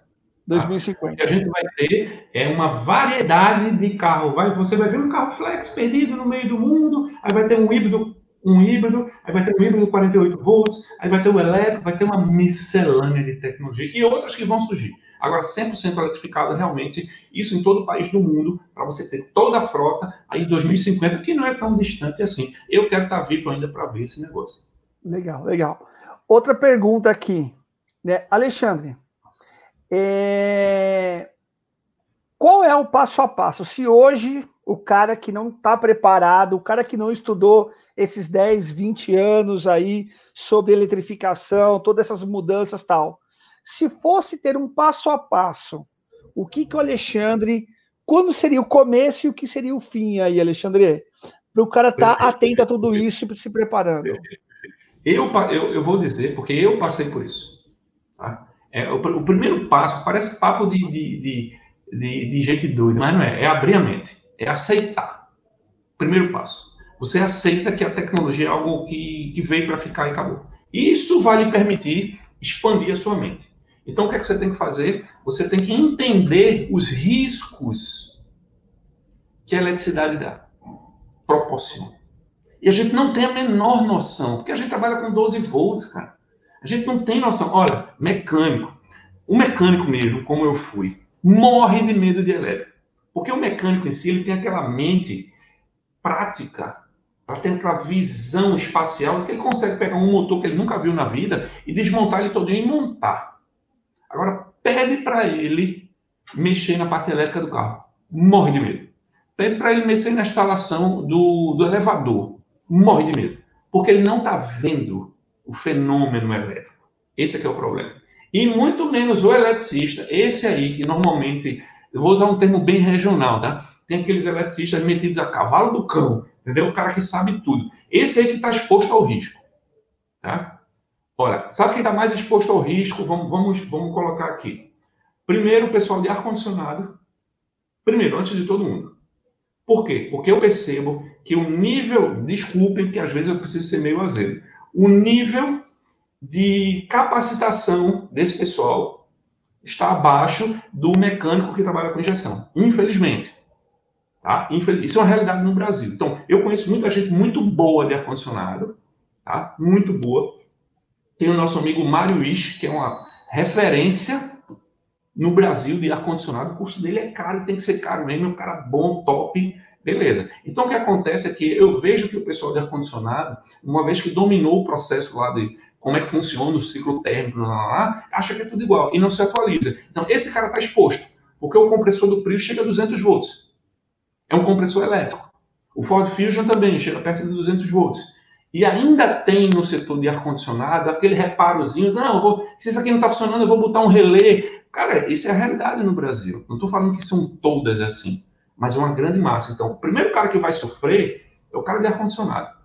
2050. O que a gente vai ter é uma variedade de carro. Vai, você vai ver um carro flex perdido no meio do mundo, aí vai ter um híbrido, um híbrido, aí vai ter um híbrido 48 volts, aí vai ter o elétrico, vai ter uma miscelânea de tecnologia e outras que vão surgir. Agora, 100% eletrificado, realmente, isso em todo o país do mundo, para você ter toda a frota aí em 2050, que não é tão distante assim. Eu quero estar vivo ainda para ver esse negócio. Legal, legal. Outra pergunta aqui, né? Alexandre, é... qual é o passo a passo? Se hoje o cara que não está preparado, o cara que não estudou esses 10, 20 anos aí sobre eletrificação, todas essas mudanças tal, se fosse ter um passo a passo, o que que o Alexandre, quando seria o começo e o que seria o fim aí, Alexandre? Para o cara estar tá atento a tudo isso e se preparando. Eu, eu, eu vou dizer, porque eu passei por isso. Tá? É, o, o, primeiro passo parece papo de, de, de, de, gente doida, mas não é. É abrir a mente, é aceitar. Primeiro passo. Você aceita que a tecnologia é algo que, que veio para ficar e acabou. Isso vai lhe permitir expandir a sua mente. Então, o que, é que você tem que fazer? Você tem que entender os riscos que a eletricidade dá, proporciona. E a gente não tem a menor noção, porque a gente trabalha com 12 volts, cara. A gente não tem noção. Olha, mecânico. O mecânico mesmo, como eu fui, morre de medo de elétrico. Porque o mecânico em si, ele tem aquela mente prática, para ter aquela visão espacial, que ele consegue pegar um motor que ele nunca viu na vida e desmontar ele todo e montar. Agora, pede para ele mexer na parte elétrica do carro. Morre de medo. Pede para ele mexer na instalação do, do elevador. Morre de medo. Porque ele não está vendo o fenômeno elétrico. Esse é que é o problema. E muito menos o eletricista, esse aí que normalmente, eu vou usar um termo bem regional, tá? Tem aqueles eletricistas metidos a cavalo do cão, entendeu? O cara que sabe tudo. Esse aí que está exposto ao risco, tá? Olha, sabe quem está mais exposto ao risco? Vamos, vamos, vamos colocar aqui. Primeiro, o pessoal de ar-condicionado. Primeiro, antes de todo mundo. Por quê? Porque eu percebo que o nível, desculpem que às vezes eu preciso ser meio azedo, o nível de capacitação desse pessoal está abaixo do mecânico que trabalha com injeção. Infelizmente. Tá? Isso é uma realidade no Brasil. Então, eu conheço muita gente muito boa de ar-condicionado, tá? muito boa, tem o nosso amigo Mário Isch, que é uma referência no Brasil de ar-condicionado. O curso dele é caro, tem que ser caro mesmo, é um cara bom, top, beleza. Então o que acontece é que eu vejo que o pessoal de ar-condicionado, uma vez que dominou o processo lá de como é que funciona o ciclo térmico, lá, lá, lá, acha que é tudo igual e não se atualiza. Então esse cara está exposto, porque o compressor do Prius chega a 200 volts. É um compressor elétrico. O Ford Fusion também chega perto de 200 volts. E ainda tem no setor de ar-condicionado aquele reparozinho, não, vou, se isso aqui não está funcionando, eu vou botar um relé. Cara, isso é a realidade no Brasil. Não estou falando que são todas assim, mas é uma grande massa. Então, o primeiro cara que vai sofrer é o cara de ar-condicionado.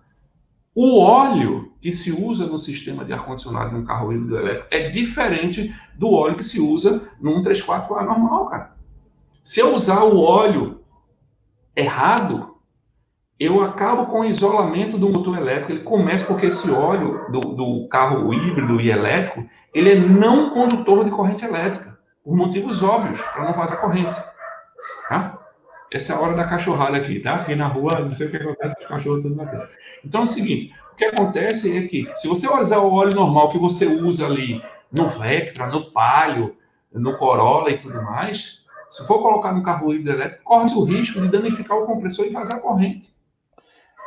O óleo que se usa no sistema de ar-condicionado num carro híbrido elétrico é diferente do óleo que se usa num 34A normal, cara. Se eu usar o óleo errado, eu acabo com o isolamento do motor elétrico. Ele começa porque esse óleo do, do carro híbrido e elétrico, ele é não condutor de corrente elétrica, por motivos óbvios, para não vazar corrente. Tá? Essa é a hora da cachorrada aqui, tá? Aqui na rua, não sei o que acontece, os cachorros estão batendo. Então é o seguinte, o que acontece é que, se você usar o óleo normal que você usa ali no Vectra, no Palio, no Corolla e tudo mais, se for colocar no carro híbrido elétrico, corre o risco de danificar o compressor e vazar corrente.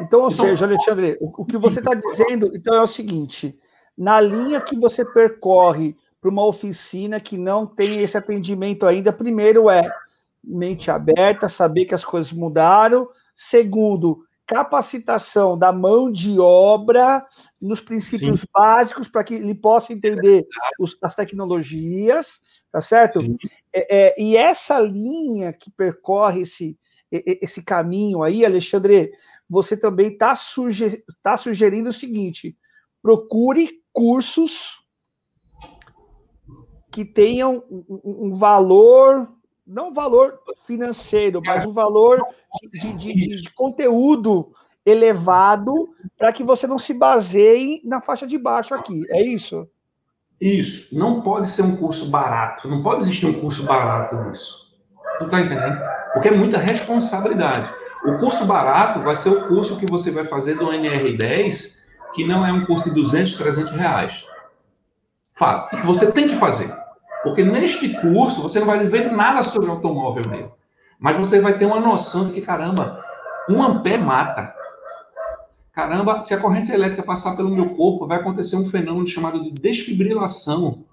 Então, ou então, seja, Alexandre, o, o que você está dizendo então é o seguinte: na linha que você percorre para uma oficina que não tem esse atendimento ainda, primeiro é mente aberta, saber que as coisas mudaram. Segundo, capacitação da mão de obra nos princípios Sim. básicos para que ele possa entender os, as tecnologias, tá certo? É, é, e essa linha que percorre esse, esse caminho aí, Alexandre, você também está suger, tá sugerindo o seguinte: procure cursos que tenham um, um valor não valor financeiro, mas um valor de, de, de, de conteúdo elevado para que você não se baseie na faixa de baixo aqui. É isso? Isso. Não pode ser um curso barato. Não pode existir um curso barato disso. Tu tá entendendo? Porque é muita responsabilidade. O curso barato vai ser o curso que você vai fazer do NR10, que não é um curso de 200, 300 reais. Fala. Que você tem que fazer. Porque neste curso você não vai ver nada sobre automóvel dele. Mas você vai ter uma noção de que, caramba, um ampere mata. Caramba, se a corrente elétrica passar pelo meu corpo, vai acontecer um fenômeno chamado de desfibrilação.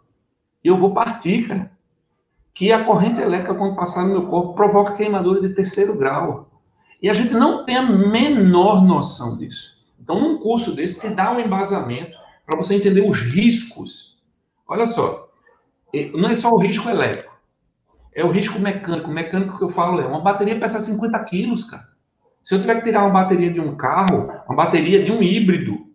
E eu vou partir, cara. Que a corrente elétrica, quando passar no meu corpo, provoca queimadura de terceiro grau. E a gente não tem a menor noção disso. Então, num curso desse, te dá um embasamento para você entender os riscos. Olha só, não é só o risco elétrico, é o risco mecânico. O mecânico que eu falo é uma bateria pesa 50 quilos, cara. Se eu tiver que tirar uma bateria de um carro, uma bateria de um híbrido,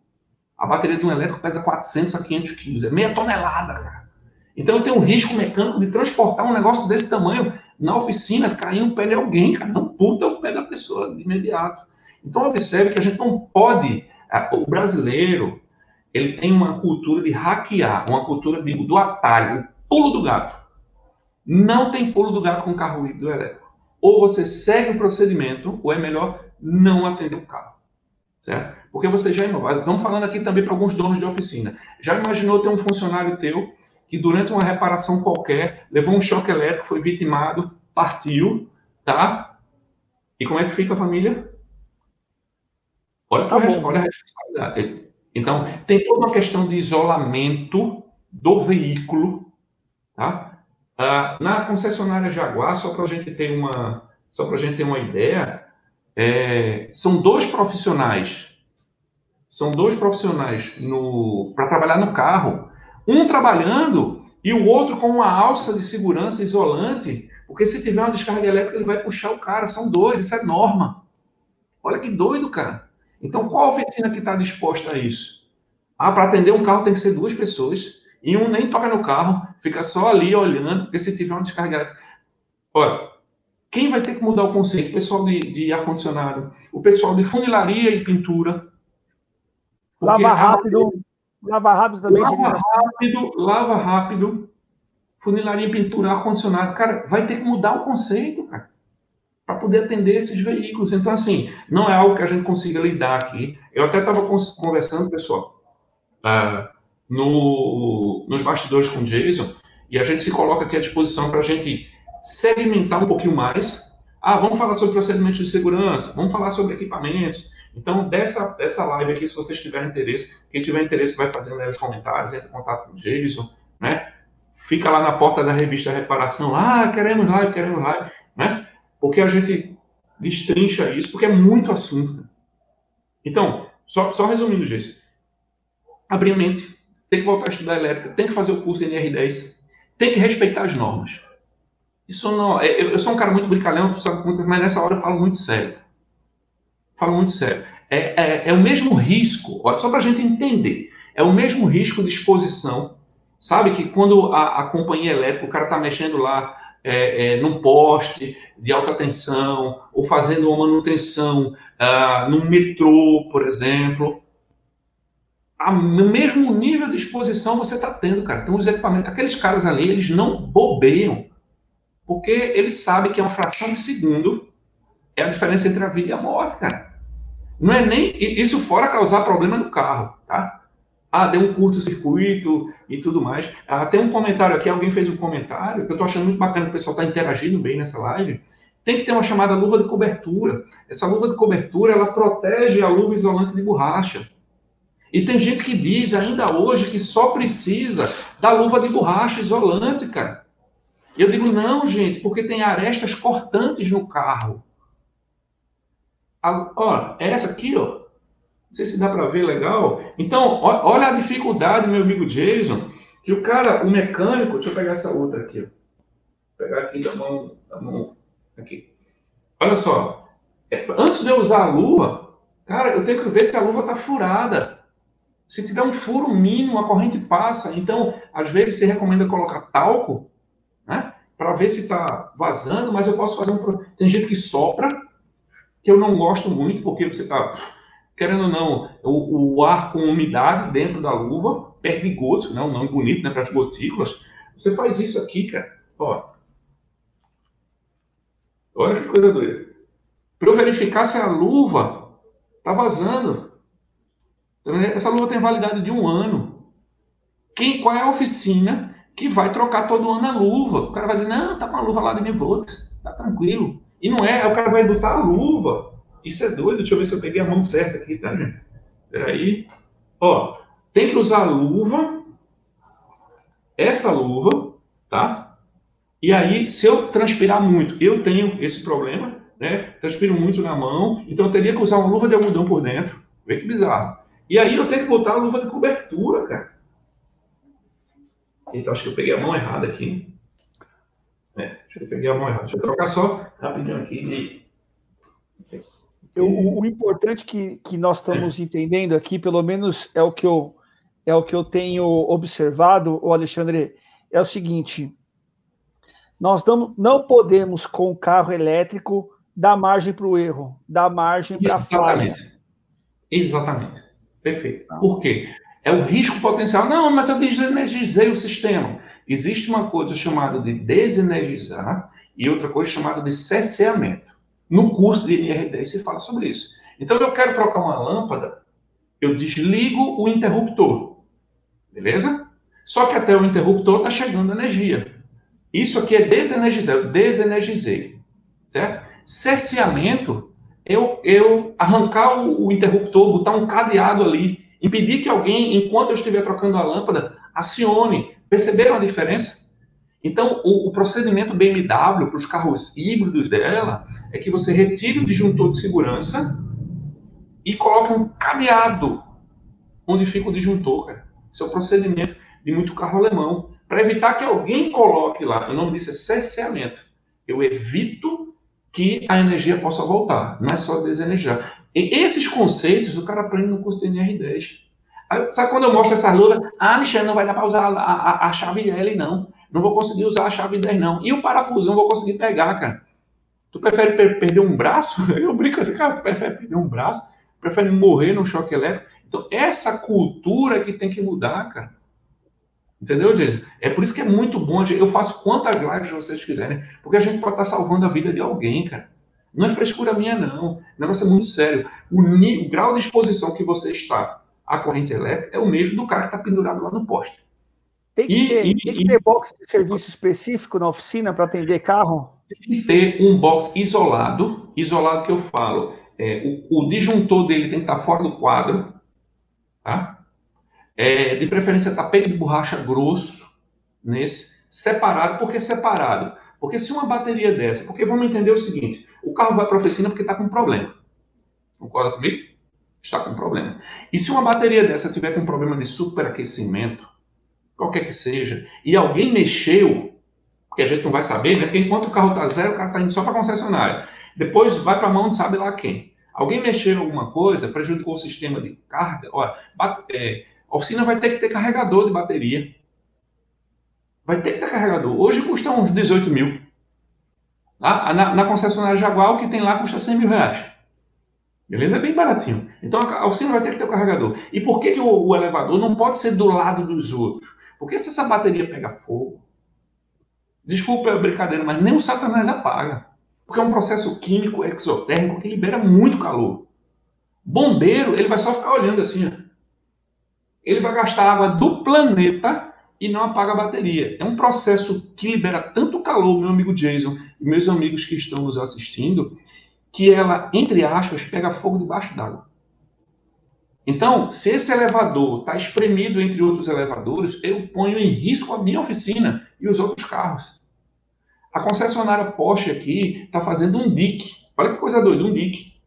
a bateria de um elétrico pesa 400 a 500 quilos, é meia tonelada, cara. Então eu tenho um risco mecânico de transportar um negócio desse tamanho na oficina, cair no pé de alguém, cara, não puta o pé da pessoa de imediato. Então observe que a gente não pode, o brasileiro, ele tem uma cultura de hackear, uma cultura de, do atalho, Pulo do gato. Não tem pulo do gato com carro híbrido elétrico. Ou você segue o procedimento, ou é melhor não atender o carro. Certo? Porque você já inovou. Estamos falando aqui também para alguns donos de oficina. Já imaginou ter um funcionário teu que durante uma reparação qualquer levou um choque elétrico, foi vitimado, partiu, tá? E como é que fica a família? Olha, tá olha a responsabilidade. Então, tem toda uma questão de isolamento do veículo Tá? Ah, na concessionária Jaguar, só para a gente ter uma, só para a gente ter uma ideia, é, são dois profissionais, são dois profissionais para trabalhar no carro, um trabalhando e o outro com uma alça de segurança isolante, porque se tiver uma descarga elétrica ele vai puxar o cara, são dois, isso é norma. Olha que doido, cara. Então qual oficina que está disposta a isso? Ah, para atender um carro tem que ser duas pessoas e um nem toca no carro, fica só ali olhando, porque se tiver uma descarga elétrica. Ora, quem vai ter que mudar o conceito? O pessoal de, de ar-condicionado, o pessoal de funilaria e pintura. Lava rápido. Lava rápido também. Lava rápido, lava rápido. Funilaria e pintura, ar-condicionado. Cara, vai ter que mudar o conceito, cara. Para poder atender esses veículos. Então, assim, não é algo que a gente consiga lidar aqui. Eu até estava conversando, pessoal. Uh, no, nos bastidores com o Jason, e a gente se coloca aqui à disposição para a gente segmentar um pouquinho mais. Ah, vamos falar sobre procedimentos de segurança, vamos falar sobre equipamentos. Então, dessa, dessa live aqui, se vocês tiverem interesse, quem tiver interesse vai fazendo aí os comentários, entre em contato com o Jason, né? Fica lá na porta da revista Reparação, ah, queremos live, queremos live, né? Porque a gente destrincha isso, porque é muito assunto. Então, só, só resumindo, Jason, abrir a mente, tem que voltar a estudar elétrica, tem que fazer o curso NR10, tem que respeitar as normas. Isso não. É, eu, sou um cara muito brincalhão, mas nessa hora eu falo muito sério. Falo muito sério. É, é, é o mesmo risco, ó, só para a gente entender, é o mesmo risco de exposição. Sabe que quando a, a companhia elétrica, o cara está mexendo lá é, é, num poste de alta tensão, ou fazendo uma manutenção uh, num metrô, por exemplo, a, no mesmo nível de exposição você está tendo, cara. Então, os equipamentos, aqueles caras ali, eles não bobeiam, porque eles sabem que é uma fração de segundo é a diferença entre a vida e a morte, cara. Não é nem isso fora causar problema no carro, tá? Ah, deu um curto-circuito e tudo mais. Ah, tem um comentário aqui, alguém fez um comentário que eu tô achando muito bacana, o pessoal tá interagindo bem nessa live. Tem que ter uma chamada luva de cobertura. Essa luva de cobertura, ela protege a luva isolante de borracha. E tem gente que diz ainda hoje que só precisa da luva de borracha isolante, cara. Eu digo, não, gente, porque tem arestas cortantes no carro. A, ó, essa aqui, ó. Não sei se dá para ver legal. Então, ó, olha a dificuldade, meu amigo Jason, que o cara, o mecânico, deixa eu pegar essa outra aqui, ó. Vou pegar aqui da mão, da mão, aqui. Olha só, é, antes de eu usar a luva, cara, eu tenho que ver se a luva tá furada. Se tiver um furo mínimo, a corrente passa. Então, às vezes se recomenda colocar talco, né? Para ver se está vazando, mas eu posso fazer um. Tem gente que sopra, que eu não gosto muito, porque você está, querendo ou não, o, o, ar com umidade dentro da luva perde gotas, não, não é bonito, né? Para as gotículas. Você faz isso aqui, cara. Ó. Olha que coisa doida. Para eu verificar se a luva está vazando. Essa luva tem validade de um ano. Quem, qual é a oficina que vai trocar todo ano a luva? O cara vai dizer, não, tá com a luva lá de mil tá tranquilo. E não é, o cara vai botar a luva. Isso é doido, deixa eu ver se eu peguei a mão certa aqui, tá, gente? Peraí. Ó, tem que usar a luva, essa luva, tá? E aí, se eu transpirar muito, eu tenho esse problema, né? Transpiro muito na mão, então eu teria que usar uma luva de algodão por dentro. Vê que bizarro. E aí eu tenho que botar a luva de cobertura, cara. Então acho que eu peguei a mão errada aqui. É, deixa eu pegar a mão errada. Deixa eu trocar só rapidinho aqui. Eu, o, o, importante que, que nós estamos é. entendendo aqui, pelo menos é o que eu é o que eu tenho observado, o Alexandre, é o seguinte: nós não, não podemos com o carro elétrico dar margem para o erro, dar margem para a falha. Exatamente. Perfeito. Por quê? É o risco potencial. Não, mas eu desenergizei o sistema. Existe uma coisa chamada de desenergizar e outra coisa chamada de cesseamento. No curso de NR10 se fala sobre isso. Então, eu quero trocar uma lâmpada, eu desligo o interruptor. Beleza? Só que até o interruptor está chegando energia. Isso aqui é desenergizar. Eu desenergizei. Certo? Cesseamento eu, eu arrancar o, o interruptor, botar um cadeado ali, impedir que alguém, enquanto eu estiver trocando a lâmpada, acione. Perceberam a diferença? Então, o, o procedimento BMW para os carros híbridos dela é que você retire o disjuntor de segurança e coloque um cadeado onde fica o disjuntor, cara. Esse é o procedimento de muito carro alemão. Para evitar que alguém coloque lá, o nome disso é cerceamento. Eu evito que a energia possa voltar, não é só desenergizar. E esses conceitos o cara aprende no curso de NR10. Aí, sabe quando eu mostro essa lula? Ah, Alexandre, não vai dar para usar a, a, a, chave L, não. Não vou conseguir usar a chave 10, não. E o parafuso, não vou conseguir pegar, cara. Tu prefere per perder um braço? (laughs) Eu brinco assim, cara, tu prefere perder um braço? Prefere morrer no choque elétrico? Então, essa cultura que tem que mudar, cara. Entendeu, gente? É por isso que é muito bom. Eu faço quantas lives vocês quiserem, porque a gente pode estar salvando a vida de alguém, cara. Não é frescura minha, não. O negócio é muito sério. O, o grau de exposição que você está à corrente elétrica é o mesmo do cara que está pendurado lá no poste. Tem que, e, ter, e, tem que ter box de serviço específico na oficina para atender carro? Tem que ter um box isolado. Isolado que eu falo. É, o, o disjuntor dele tem que estar fora do quadro. Tá? É, de preferência tapete de borracha grosso nesse, separado. Por que separado? Porque se uma bateria dessa, porque vamos entender o seguinte, o carro vai para a oficina porque está com problema. Concorda comigo? Está com problema. E se uma bateria dessa tiver com problema de superaquecimento, qualquer que seja, e alguém mexeu, porque a gente não vai saber, né? Porque enquanto o carro está zero, o carro está indo só para a concessionária. Depois vai para a mão de sabe lá quem. Alguém mexeu em alguma coisa, prejudicou o sistema de carga, olha, bate, é, a oficina vai ter que ter carregador de bateria. Vai ter que ter carregador. Hoje custa uns 18 mil. Tá? Na, na concessionária Jaguar, o que tem lá custa 100 mil reais. Beleza? É bem baratinho. Então a oficina vai ter que ter o carregador. E por que, que o, o, elevador não pode ser do lado dos outros? Porque se essa bateria pega fogo, desculpa a brincadeira, mas nem o Satanás apaga. Porque é um processo químico exotérmico que libera muito calor. Bombeiro, ele vai só ficar olhando assim, ó ele vai gastar água do planeta e não apaga a bateria. É um processo que libera tanto calor, meu amigo Jason e meus amigos que estão nos assistindo, que ela, entre aspas, pega fogo debaixo d'água. Então, se esse elevador está espremido entre outros elevadores, eu ponho em risco a minha oficina e os outros carros. A concessionária Porsche aqui está fazendo um dique. Olha que coisa doida, um dique.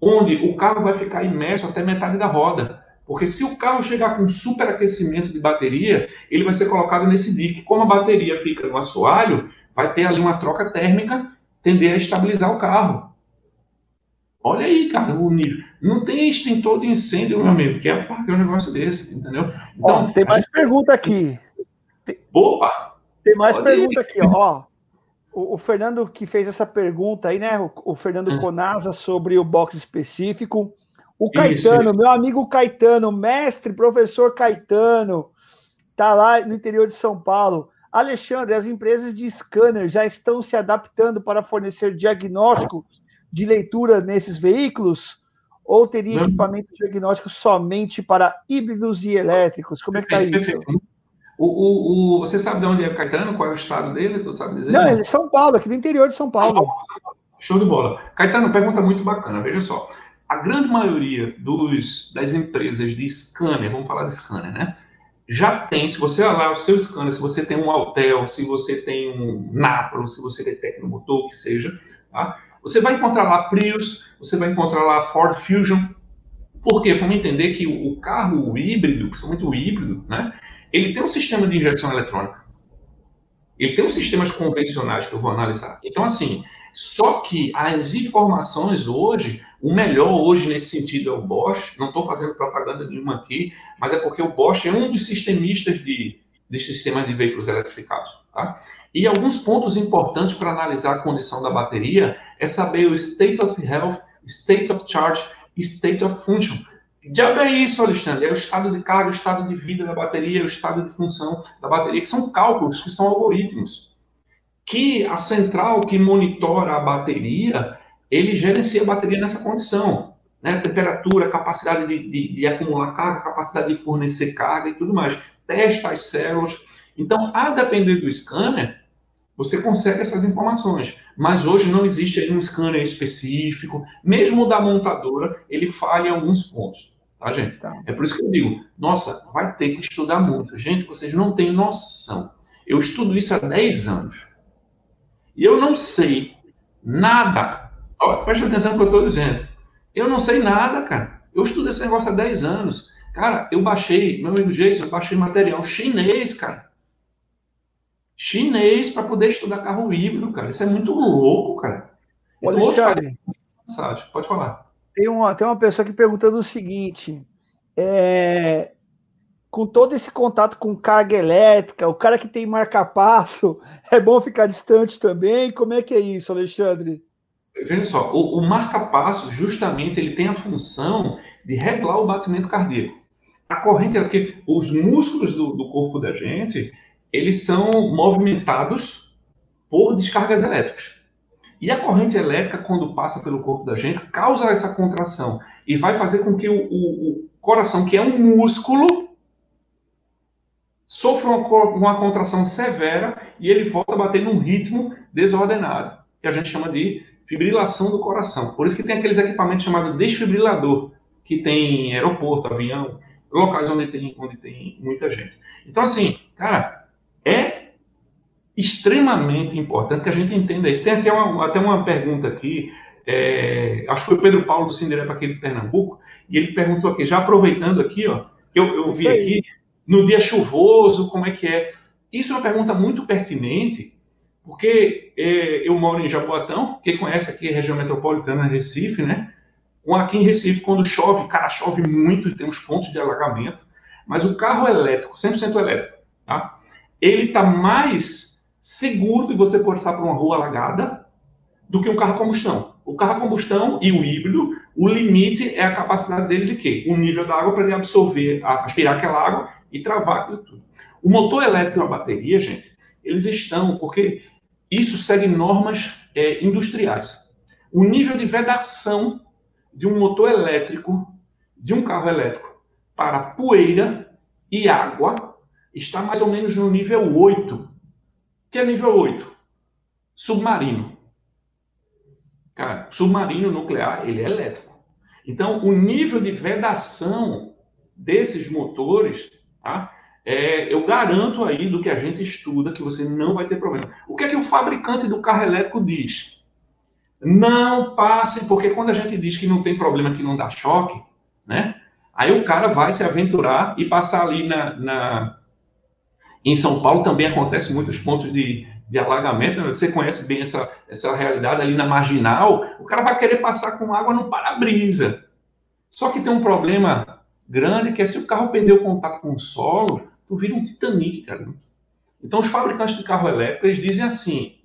onde o carro vai ficar imerso até metade da roda. Porque se o carro chegar com superaquecimento de bateria, ele vai ser colocado nesse dique. Como a bateria fica no assoalho, vai ter ali uma troca térmica, tender a estabilizar o carro. Olha aí, cara, o nível. Não tem extintor de incêndio, meu amigo, que é um negócio desse, entendeu? Então, ó, tem mais gente... pergunta aqui. Opa! Tem mais Pode pergunta ir. aqui, (laughs) ó. O, o, Fernando que fez essa pergunta aí, né? O, o Fernando hum. Conasa sobre o box específico. O Caetano, isso. meu amigo Caetano, mestre, professor Caetano, tá lá no interior de São Paulo. Alexandre, as empresas de scanner já estão se adaptando para fornecer diagnóstico de leitura nesses veículos? Ou teria Não. equipamento diagnóstico somente para híbridos e elétricos? Como é que está isso? O, o, o, você sabe de onde é o Caetano? Qual é o estado dele? Tu sabe dizer? Não, ele é São Paulo, aqui do interior de São Paulo. Show de bola. Caetano, pergunta muito bacana. Veja só. A grande maioria dos, das empresas de scanner, vamos falar de scanner, né? Já tem, se você olhar o seu scanner, se você tem um Altel, se você tem um Napro, se você tem Tecnomotor, que seja, tá? Você vai encontrar lá Prius, você vai encontrar lá Ford Fusion. Por quê? Vamos entender que o carro o híbrido, principalmente o híbrido, né? Ele tem um sistema de injeção eletrônica. Ele tem os sistemas convencionais que eu vou analisar. Então, assim, só que as informações hoje, o melhor hoje nesse sentido é o Bosch. Não estou fazendo propaganda nenhuma aqui, mas é porque o Bosch é um dos sistemistas de, de sistemas de veículos eletrificados. Tá? E alguns pontos importantes para analisar a condição da bateria é saber o state of health, state of charge state of function. Já é isso, Alexandre, é o estado de carga, o estado de vida da bateria, o estado de função da bateria, que são cálculos, que são algoritmos. Que a central que monitora a bateria, ele gerencia a bateria nessa condição. Né? Temperatura, capacidade de, de, de acumular carga, capacidade de fornecer carga e tudo mais. Testa as células. Então, a depender do scanner, você consegue essas informações. Mas hoje não existe um scanner específico. Mesmo o da montadora, ele falha em alguns pontos. Tá, gente? Tá. É por isso que eu digo, nossa, vai ter que estudar muito. Gente, vocês não têm noção. Eu estudo isso há 10 anos. E eu não sei nada. Ó, preste atenção no que eu estou dizendo. Eu não sei nada, cara. Eu estudo esse negócio há 10 anos. Cara, eu baixei, meu amigo Jason, eu baixei material chinês, cara chinês para poder estudar carro híbrido, cara. Isso é muito louco, cara. Olha, Alexandre, pode falar. Tem uma, tem uma pessoa que perguntando o seguinte: é, com todo esse contato com carga elétrica, o cara que tem marca-passo, (laughs) é bom ficar distante também? Como é que é isso, Alexandre? Veja só, o, o marca-passo, justamente, ele tem a função de regular o batimento cardíaco. A corrente é porque os músculos do, do corpo da gente, eles são movimentados por descargas elétricas. E a corrente elétrica, quando passa pelo corpo da gente, causa essa contração e vai fazer com que o, o, o coração, que é um músculo, sofra uma, uma, contração severa e ele volta a bater num ritmo desordenado, que a gente chama de fibrilação do coração. Por isso que tem aqueles equipamentos chamados desfibrilador, que tem em aeroporto, avião, locais onde tem, onde tem muita gente. Então, assim, cara, é extremamente importante que a gente entenda isso. Tem até uma, até uma pergunta aqui, é, acho que foi o Pedro Paulo do Cinderela aqui de Pernambuco, e ele perguntou aqui, já aproveitando aqui, ó, que eu, eu vi aqui, no dia chuvoso, como é que é? Isso é uma pergunta muito pertinente, porque é, eu moro em Jaboatão, quem conhece aqui a região metropolitana Recife, né? Aqui em Recife, quando chove, cara, chove muito e tem uns pontos de alagamento, mas o carro elétrico, 100% elétrico, tá? ele está mais seguro de você passar por uma rua alagada do que um carro combustão. O carro a combustão e o híbrido, o limite é a capacidade dele de quê? O nível da água para ele absorver, aspirar aquela água e travar aquilo tudo. O motor elétrico e a bateria, gente, eles estão, porque isso segue normas é, industriais. O nível de vedação de um motor elétrico, de um carro elétrico, para poeira e água, está mais ou menos no nível 8. O que é nível 8? Submarino. Cara, submarino nuclear, ele é elétrico. Então, o nível de vedação desses motores, tá? É, eu garanto aí do que a gente estuda que você não vai ter problema. O que é que o fabricante do carro elétrico diz? Não passem, porque quando a gente diz que não tem problema que não dá choque, né? Aí o cara vai se aventurar e passar ali na, na... Em São Paulo também acontece muitos pontos de, de alagamento, né? você conhece bem essa, essa realidade ali na marginal, o cara vai querer passar com água no para-brisa. Só que tem um problema grande que é se o carro perder o contato com o solo, tu vira um Titanic, cara. Então os fabricantes de carro elétrico, eles dizem assim,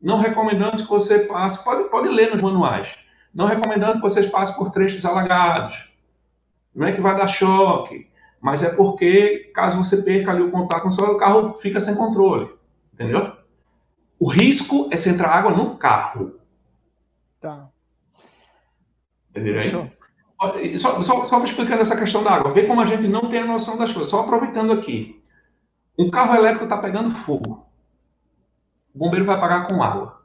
não recomendando que você passe, pode, pode ler nos manuais, não recomendando que vocês passem por trechos alagados. Não é que vai dar choque, mas é porque, caso você perca ali o contato com o solo, o carro fica sem controle. Entendeu? O risco é se entrar água no carro. Tá. Entendeu aí? Só, só, só explicando essa questão da água. Vê como a gente não tem a noção das coisas. Só aproveitando aqui. Um carro elétrico está pegando fogo. O bombeiro vai apagar com água.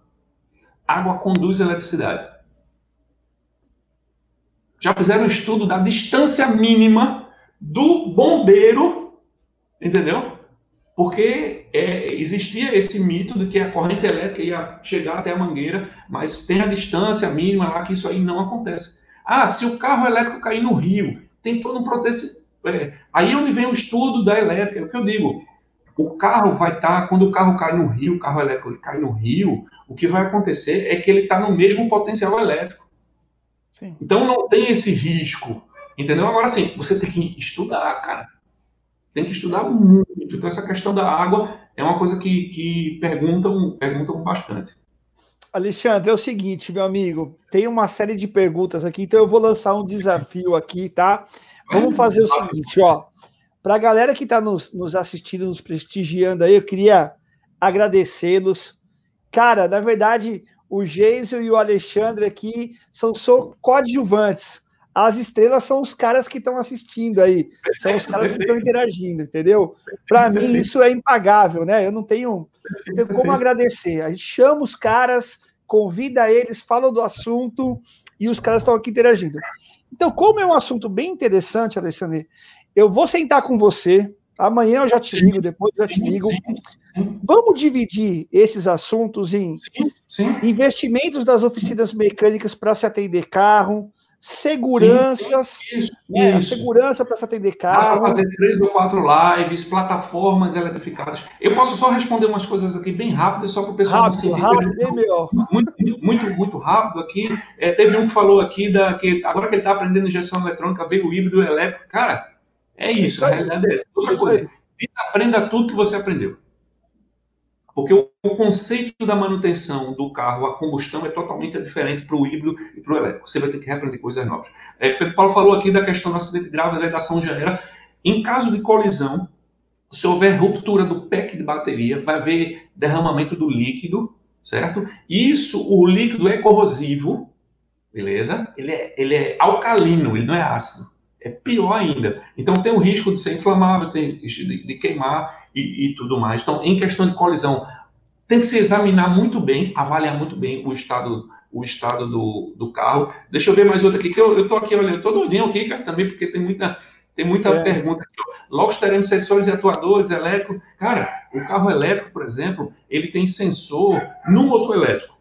Água conduz eletricidade. Já fizeram um estudo da distância mínima do bombeiro, entendeu? Porque é, existia esse mito de que a corrente elétrica ia chegar até a mangueira, mas tem a distância mínima lá que isso aí não acontece. Ah, se o carro elétrico cair no rio, tem todo um proteção. É, aí é onde vem o estudo da elétrica, é o que eu digo o carro vai estar, tá, quando o carro cai no rio, o carro elétrico cai no rio, o que vai acontecer é que ele está no mesmo potencial elétrico. Sim. Então não tem esse risco. Entendeu? Agora sim, você tem que estudar, cara. Tem que estudar muito. Então, essa questão da água é uma coisa que, que perguntam, perguntam bastante. Alexandre, é o seguinte, meu amigo, tem uma série de perguntas aqui, então eu vou lançar um desafio aqui, tá? Vamos fazer o seguinte, ó. Para a galera que está nos, nos assistindo, nos prestigiando aí, eu queria agradecê-los. Cara, na verdade, o Geiso e o Alexandre aqui são só coadjuvantes. As estrelas são os caras que estão assistindo aí, são os caras que estão interagindo, entendeu? Para mim, isso é impagável, né? Eu não tenho, não tenho como agradecer. A gente chama os caras, convida eles, fala do assunto e os caras estão aqui interagindo. Então, como é um assunto bem interessante, Alexandre, eu vou sentar com você. Amanhã eu já te ligo, depois eu já te ligo. Vamos dividir esses assuntos em investimentos das oficinas mecânicas para se atender carro, seguranças, sim, isso, né, isso. segurança para se atender carro. Para fazer três ou quatro lives, plataformas eletrificadas. Eu posso só responder umas coisas aqui bem rápidas, só para o pessoal rápido, não Rápido, muito, muito, muito, muito, rápido aqui. É, teve um que falou aqui da, que agora que ele está aprendendo injeção eletrônica, veio o híbrido elétrico. Cara, é isso, a realidade é essa. Outra coisa, desaprenda tudo que você aprendeu. Porque o, o, conceito da manutenção do carro, a combustão, é totalmente diferente para o híbrido e para o elétrico. Você vai ter que reaprender coisas novas. É, Pedro Paulo falou aqui da questão do acidente grave, da vedação gera. Em caso de colisão, se houver ruptura do pack de bateria, vai haver derramamento do líquido, certo? Isso, o líquido é corrosivo, beleza? Ele é, ele é alcalino, ele não é ácido é pior ainda. Então tem o risco de ser inflamável, tem de, de queimar e, e, tudo mais. Então, em questão de colisão, tem que se examinar muito bem, avaliar muito bem o estado, o estado do, do carro. Deixa eu ver mais outra aqui, que eu, estou aqui, olha, eu tô doidinho aqui, cara, também, porque tem muita, tem muita é. pergunta aqui. Logo teremos sensores e atuadores elétricos. Cara, o carro elétrico, por exemplo, ele tem sensor no motor elétrico.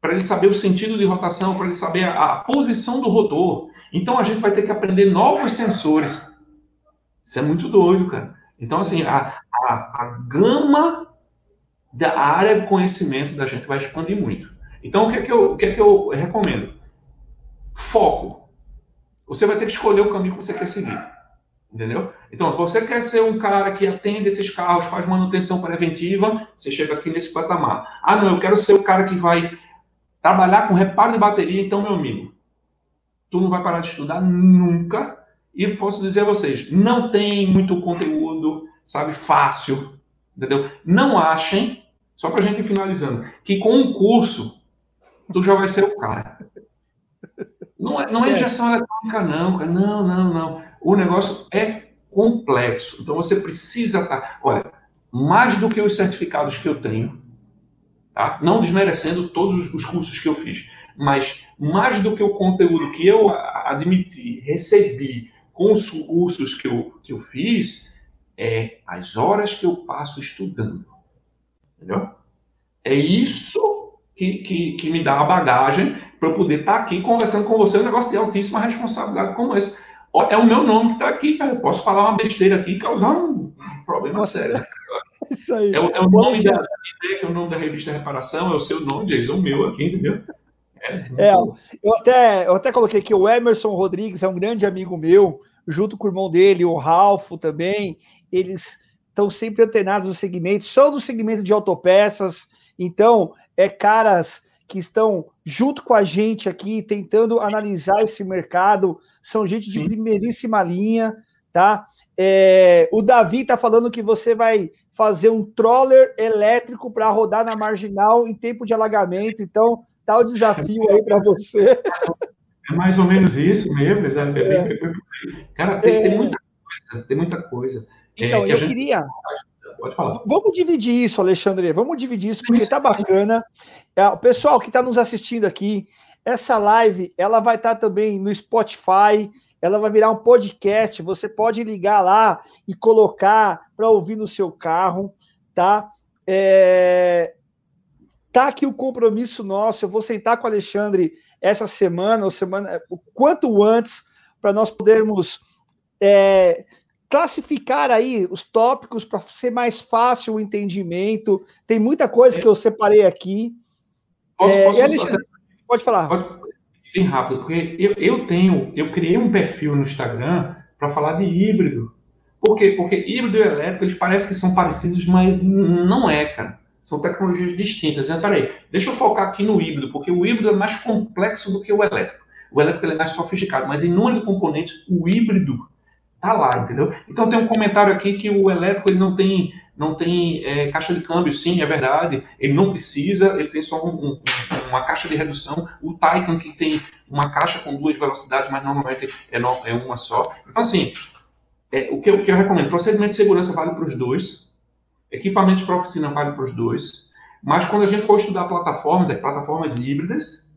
Para ele saber o sentido de rotação, para ele saber a, a posição do rotor. Então a gente vai ter que aprender novos sensores. Isso é muito doido, cara. Então, assim, a, a, a gama da área de conhecimento da gente vai expandir muito. Então, o que é que eu, o que é que eu recomendo? Foco. Você vai ter que escolher o caminho que você quer seguir. Entendeu? Então, você quer ser um cara que atende esses carros, faz manutenção preventiva, você chega aqui nesse patamar. Ah, não, eu quero ser o cara que vai trabalhar com reparo de bateria, então, meu amigo, tu não vai parar de estudar nunca. E posso dizer a vocês, não tem muito conteúdo, sabe, fácil, entendeu? Não achem, só para a gente ir finalizando, que com um curso tu já vai ser o cara. Não é, não é injeção eletrônica, não, cara. Não, não, não. O negócio é complexo. Então você precisa estar. Tá, olha, mais do que os certificados que eu tenho, tá? não desmerecendo todos os cursos que eu fiz, mas mais do que o conteúdo que eu admiti, recebi com os cursos que eu, que eu fiz, é as horas que eu passo estudando. Entendeu? É isso que, que, que me dá a bagagem para eu poder estar tá aqui conversando com você um negócio de altíssima responsabilidade como esse. É o meu nome que está aqui, cara. Eu posso falar uma besteira aqui e causar um problema sério. (laughs) Isso aí. É, é o nome da, que é o nome da revista Reparação, é o seu nome, Jason, o meu aqui, entendeu? É, é eu, até, eu até coloquei aqui o Emerson Rodrigues, é um grande amigo meu, junto com o irmão dele, o Ralfo também. Eles estão sempre antenados no segmento, são do segmento de autopeças, então é caras que estão junto com a gente aqui, tentando analisar esse mercado, são gente de primeiríssima linha, tá? É, o Davi tá falando que você vai fazer um troller elétrico para rodar na marginal em tempo de alagamento, então tá o desafio aí para você. (laughs) É mais ou menos isso mesmo, É. Cara, tem, tem, é. muita coisa, tem muita coisa. É, então, eu gente... queria. Pode falar. Vamos dividir isso, Alexandre. Vamos dividir isso, porque está bacana. É, o pessoal que está nos assistindo aqui, essa live ela vai estar tá também no Spotify, ela vai virar um podcast. Você pode ligar lá e colocar para ouvir no seu carro, tá? É... Tá aqui o compromisso nosso. Eu vou sentar com o Alexandre essa semana, ou semana, o quanto antes, para nós podermos é, classificar aí os tópicos para ser mais fácil o entendimento. Tem muita coisa que eu separei aqui. Posso, é, posso, Alexandre, pode falar. Pode, bem rápido, porque eu, eu tenho, eu criei um perfil no Instagram para falar de híbrido. Por quê? Porque híbrido e elétrico, eles parecem que são parecidos, mas não é, cara. São tecnologias distintas. Né? Peraí, deixa eu focar aqui no híbrido, porque o híbrido é mais complexo do que o elétrico. O elétrico é mais sofisticado, mas em número de componentes, o híbrido tá lá, entendeu? Então tem um comentário aqui que o elétrico ele não tem não tem é, caixa de câmbio, sim, é verdade. Ele não precisa, ele tem só um, um, uma caixa de redução. O Taycan que tem uma caixa com duas velocidades, mas normalmente é, no, é uma só. Então assim, é, o, que eu, o que eu recomendo, procedimento de segurança vale para os dois, equipamentos para oficina vale para os dois. Mas quando a gente for estudar plataformas, é plataformas híbridas,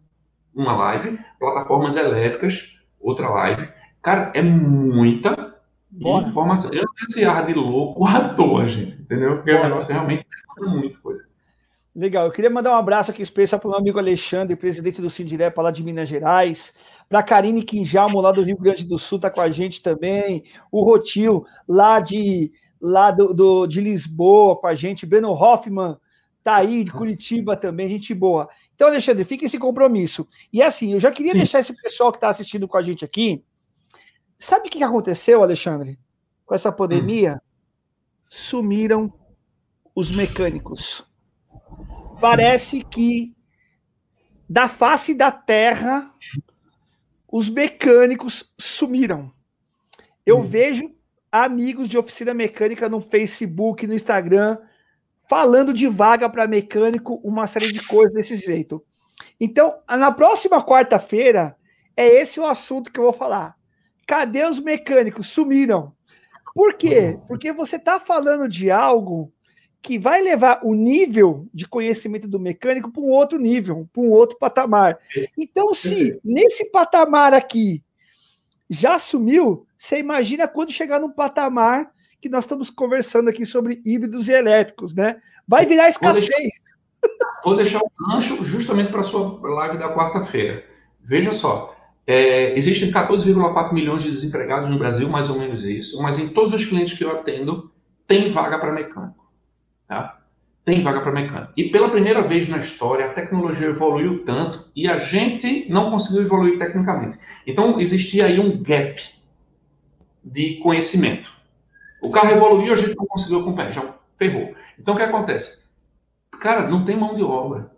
uma live, plataformas elétricas, outra live. Cara, é muita Bora. informação. Eu não esse ar de louco à toa, gente, entendeu? Porque Bora. o negócio realmente é muita coisa. Legal, eu queria mandar um abraço aqui especial para o meu amigo Alexandre, presidente do Sindirepa lá de Minas Gerais, para a Karine Quinjalmo, lá do Rio Grande do Sul, está com a gente também, o Rotil, lá de lá do, do, de Lisboa, com a gente, Beno Hoffman, tá aí, de Curitiba também, gente boa. Então, Alexandre, fica esse compromisso. E assim, eu já queria Sim. deixar esse pessoal que está assistindo com a gente aqui, Sabe o que aconteceu, Alexandre? Com essa pandemia? Hum. Sumiram os mecânicos. Parece que da face da terra os mecânicos sumiram. Eu hum. vejo amigos de oficina mecânica no Facebook, no Instagram, falando de vaga para mecânico, uma série de coisas desse jeito. Então, na próxima quarta-feira, é esse o assunto que eu vou falar. Cadê os mecânicos? Sumiram. Por quê? Porque você está falando de algo que vai levar o nível de conhecimento do mecânico para um outro nível, para um outro patamar. Então, se nesse patamar aqui já sumiu, você imagina quando chegar no patamar que nós estamos conversando aqui sobre híbridos e elétricos, né? Vai virar escassez. Vou deixar, (laughs) vou deixar o gancho justamente para a sua live da quarta-feira. Veja só, é, existem 14,4 milhões de desempregados no Brasil, mais ou menos isso, mas em todos os clientes que eu atendo, tem vaga para mecânico. Tá? Tem vaga para mecânico. E pela primeira vez na história, a tecnologia evoluiu tanto e a gente não conseguiu evoluir tecnicamente. Então, existia aí um gap de conhecimento. O carro evoluiu, a gente não conseguiu acompanhar, já ferrou. Então, o que acontece? Cara, não tem mão de obra.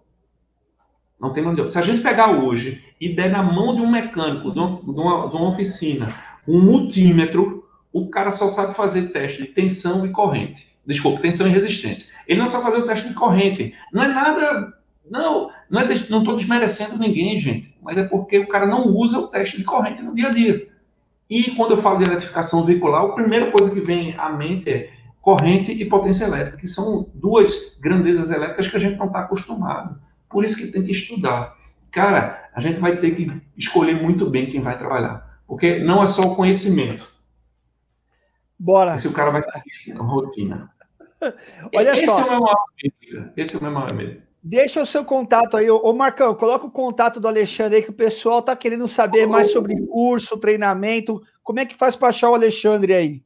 Não tem mão de obra. Se a gente pegar hoje e der na mão de um mecânico, de uma, de uma, de uma oficina, um multímetro, o cara só sabe fazer teste de tensão e corrente. Desculpa, tensão e resistência. Ele não sabe fazer o teste de corrente. Não é nada. Não, não é, não estou desmerecendo ninguém, gente. Mas é porque o cara não usa o teste de corrente no dia a dia. E quando eu falo de eletrificação veicular, a primeira coisa que vem à mente é corrente e potência elétrica, que são duas grandezas elétricas que a gente não está acostumado. Por isso que tem que estudar. Cara, a gente vai ter que escolher muito bem quem vai trabalhar. Porque não é só o conhecimento. Bora. Se o cara vai seguir a rotina. (laughs) Olha Esse só. É o meu maior medo. Esse é o meu maior medo. Deixa o seu contato aí. Ô, Marcão, coloca o contato do Alexandre aí, que o pessoal tá querendo saber mais sobre curso, treinamento. Como é que faz para achar o Alexandre aí?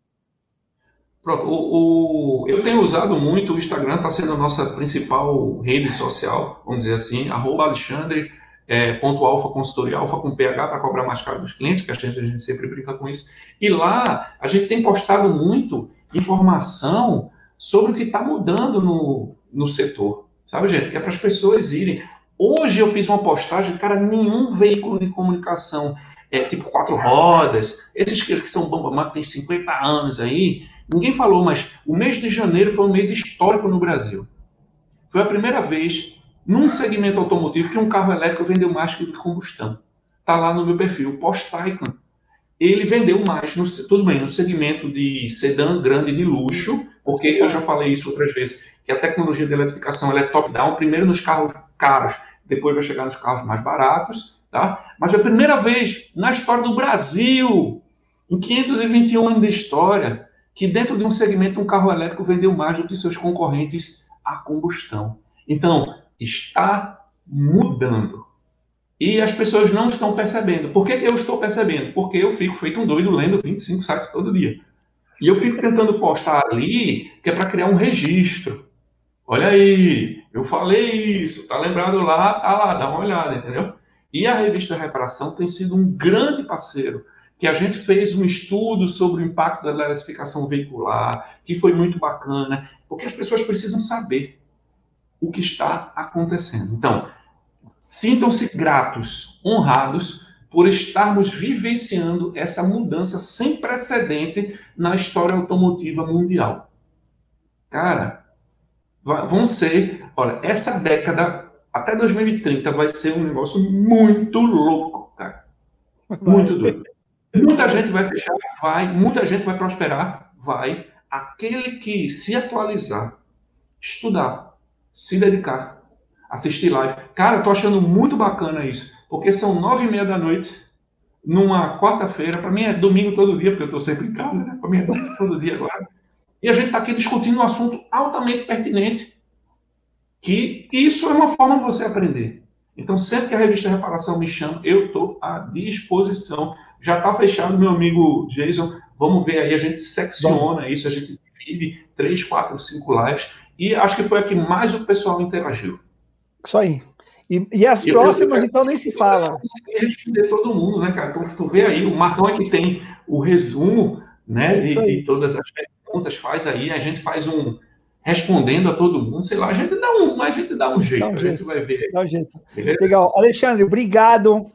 Pronto, o, o, eu tenho usado muito o Instagram, está sendo a nossa principal rede social, vamos dizer assim, arroba Alexandre, é, ponto alfa consultoria, alfa com PH para cobrar mais caro dos clientes, que a gente, a gente sempre brinca com isso. E lá a gente tem postado muito informação sobre o que está mudando no, no setor, sabe, gente? Que é para as pessoas irem. Hoje eu fiz uma postagem, cara, nenhum veículo de comunicação, é, tipo quatro rodas, esses que, que são bambamã, que tem 50 anos aí, Ninguém falou, mas o mês de janeiro foi um mês histórico no Brasil. Foi a primeira vez, num segmento automotivo, que um carro elétrico vendeu mais que o de combustão. Está lá no meu perfil, o Porsche Taycan. Ele vendeu mais, no, tudo bem, no segmento de sedã grande de luxo, porque eu já falei isso outras vezes, que a tecnologia de eletrificação é top-down, primeiro nos carros caros, depois vai chegar nos carros mais baratos, tá? Mas é a primeira vez na história do Brasil, em 521 anos de história, que dentro de um segmento um carro elétrico vendeu mais do que seus concorrentes a combustão. Então, está mudando. E as pessoas não estão percebendo. Por que, que eu estou percebendo? Porque eu fico feito um doido lendo 25 sites todo dia. E eu fico tentando postar ali, que é para criar um registro. Olha aí, eu falei isso, tá lembrado lá, tá lá, dá uma olhada, entendeu? E a revista Reparação tem sido um grande parceiro que a gente fez um estudo sobre o impacto da eletrificação veicular, que foi muito bacana, porque as pessoas precisam saber o que está acontecendo. Então, sintam-se gratos, honrados por estarmos vivenciando essa mudança sem precedente na história automotiva mundial. Cara, vão ser, olha, essa década até 2030 vai ser um negócio muito louco, cara. Muito doido. Muita gente vai fechar, vai. Muita gente vai prosperar, vai. Aquele que se atualizar, estudar, se dedicar, assistir live. Cara, eu tô achando muito bacana isso, porque são nove e meia da noite, numa quarta-feira. Para mim é domingo todo dia, porque eu tô sempre em casa, né? Para mim é domingo todo dia agora. E a gente está aqui discutindo um assunto altamente pertinente, que isso é uma forma de você aprender. Então, sempre que a revista Reparação me chama, eu estou à disposição já está fechado, meu amigo Jason. Vamos ver aí, a gente secciona isso, a gente divide três, quatro, cinco lives. E acho que foi a que mais o pessoal interagiu. Isso aí. E, e as eu, próximas, eu, eu, então, nem se fala. responder todo mundo, né, cara? Então, tu vê aí, o Marcão é que tem o resumo né, de, de, todas as perguntas, faz aí, a gente faz um respondendo a todo mundo, sei lá, a gente dá um, a gente dá um jeito, dá um a jeito. gente vai ver. Dá um jeito. Beleza? Legal. Alexandre, obrigado.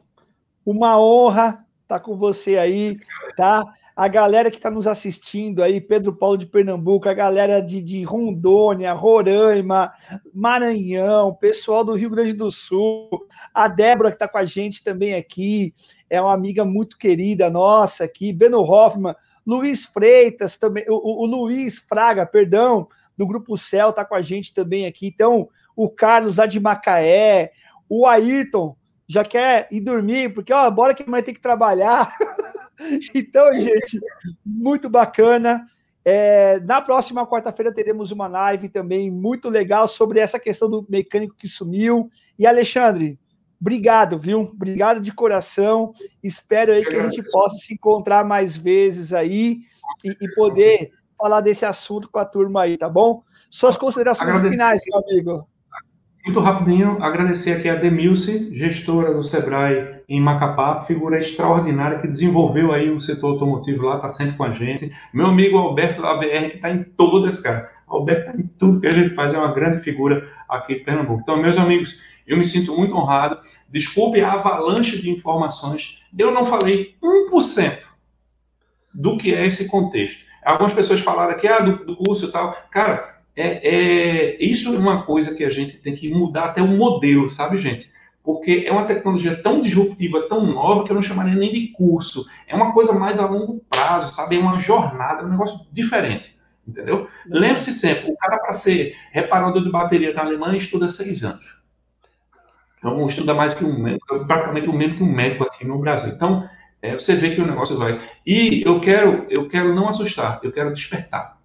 Uma honra tá com você aí, tá? A galera que está nos assistindo aí, Pedro Paulo de Pernambuco, a galera de, de Rondônia, Roraima, Maranhão, pessoal do Rio Grande do Sul, a Débora que está com a gente também aqui, é uma amiga muito querida nossa aqui, Beno Hoffman, Luiz Freitas também, o, o Luiz Fraga, perdão, do Grupo Céu está com a gente também aqui, então o Carlos lá de Macaé, o Ayrton, já quer ir dormir, porque, ó, bora que amanhã tem que trabalhar. (laughs) (laughs) então, gente, muito bacana. É, na próxima quarta-feira teremos uma live também muito legal sobre essa questão do mecânico que sumiu. E, Alexandre, obrigado, viu? Obrigado de coração. Espero aí que a gente possa se encontrar mais vezes aí e, e poder falar desse assunto com a turma aí, tá bom? Suas considerações finais, meu amigo. Muito rapidinho, agradecer aqui a Demilce, gestora do Sebrae em Macapá, figura extraordinária que desenvolveu aí o setor automotivo lá, está sempre com a gente. Meu amigo Alberto ABR, que está em todas, cara. Alberto está em tudo que a gente faz, é uma grande figura aqui de Pernambuco. Então, meus amigos, eu me sinto muito honrado. Desculpe a avalanche de informações. Eu não falei 1% do que é esse contexto. Algumas pessoas falaram aqui, ah, do, do curso e tal. Cara, é, é, isso é uma coisa que a gente tem que mudar até o modelo, sabe, gente? Porque é uma tecnologia tão disruptiva, tão nova, que eu não chamaria nem de curso. É uma coisa mais a longo prazo, sabe? É uma jornada, é um negócio diferente, entendeu? Lembre-se sempre, o cara, para ser reparador de bateria na Alemanha, estuda seis anos. Então, estuda mais do que um médico, praticamente o mesmo que um médico aqui no Brasil. Então, é, você vê que o negócio vai. E eu quero, eu quero não assustar, eu quero despertar.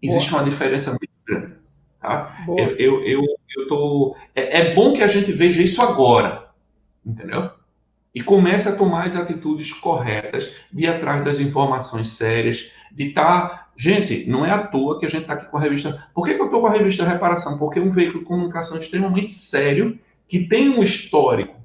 Existe uma diferença muito grande. Tá? Eu, eu, eu, eu tô... É, é bom que a gente veja isso agora, entendeu? E comece a tomar as atitudes corretas, de ir atrás das informações sérias, de estar. Tá... Gente, não é à toa que a gente está aqui com a revista. Por que, que eu estou com a revista Reparação? Porque é um veículo de comunicação extremamente sério, que tem um histórico.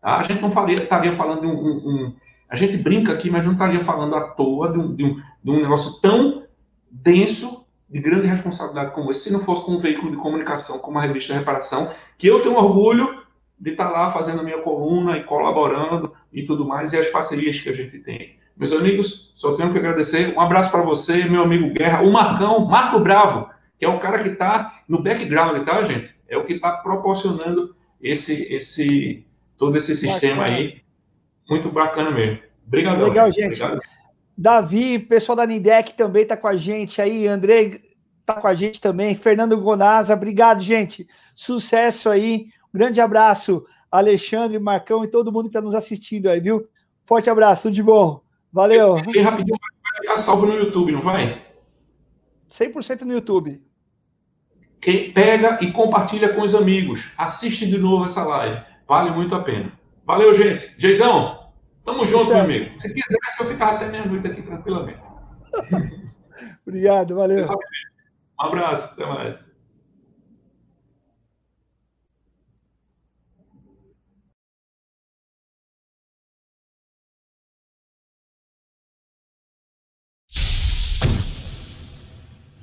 Tá? A gente não faria, estaria falando de um, um, um, A gente brinca aqui, mas não estaria falando à toa de um, de um, de um negócio tão denso, de grande responsabilidade como esse, se não fosse com um veículo de comunicação como a revista Reparação, que eu tenho orgulho de estar lá fazendo a minha coluna e colaborando e tudo mais, e as parcerias que a gente tem. Meus amigos, só tenho que agradecer. Um abraço para você, meu amigo Guerra, o Marcão, Marco Bravo, que é o cara que está no background, tá, gente? É o que está proporcionando esse, esse, todo esse sistema bacana. aí. Muito bacana mesmo. Obrigado. Legal, gente. Obrigado. Davi, pessoal da Nindec também está com a gente aí. André está com a gente também. Fernando Gonaza, obrigado, gente. Sucesso aí. Grande abraço, Alexandre, Marcão e todo mundo que está nos assistindo aí, viu? Forte abraço, tudo de bom. Valeu. E rapidinho, vai ficar salvo no YouTube, não vai? 100% no YouTube. Que pega e compartilha com os amigos. Assiste de novo essa live. Vale muito a pena. Valeu, gente. Geizão, tamo junto, meu amigo. Se quisesse, eu ficava até meia-noite aqui tranquilamente. (laughs) Obrigado, valeu. Um abraço, até mais.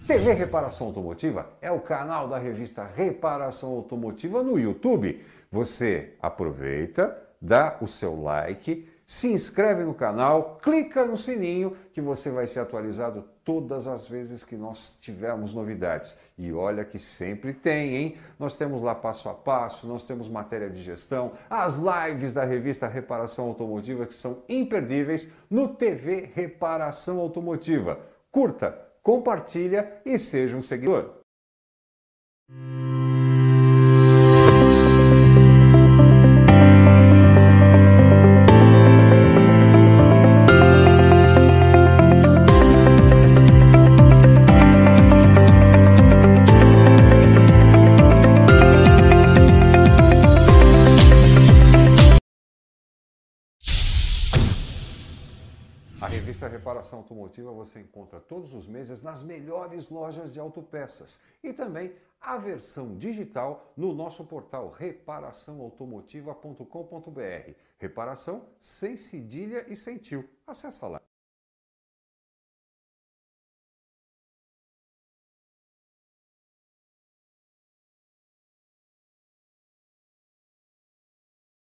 TV Reparação Automotiva é o canal da revista Reparação Automotiva no YouTube. Você aproveita, dá o seu like, se inscreve no canal, clica no sininho que você vai ser atualizado todas as vezes que nós tivermos novidades. E olha que sempre tem, hein? Nós temos lá passo a passo, nós temos matéria de gestão, as lives da revista Reparação Automotiva que são imperdíveis no TV Reparação Automotiva. Curta, compartilha e seja um seguidor. Reparação automotiva você encontra todos os meses nas melhores lojas de autopeças e também a versão digital no nosso portal reparaçãoautomotiva.com.br. Reparação sem cedilha e sem tio. Acesse lá.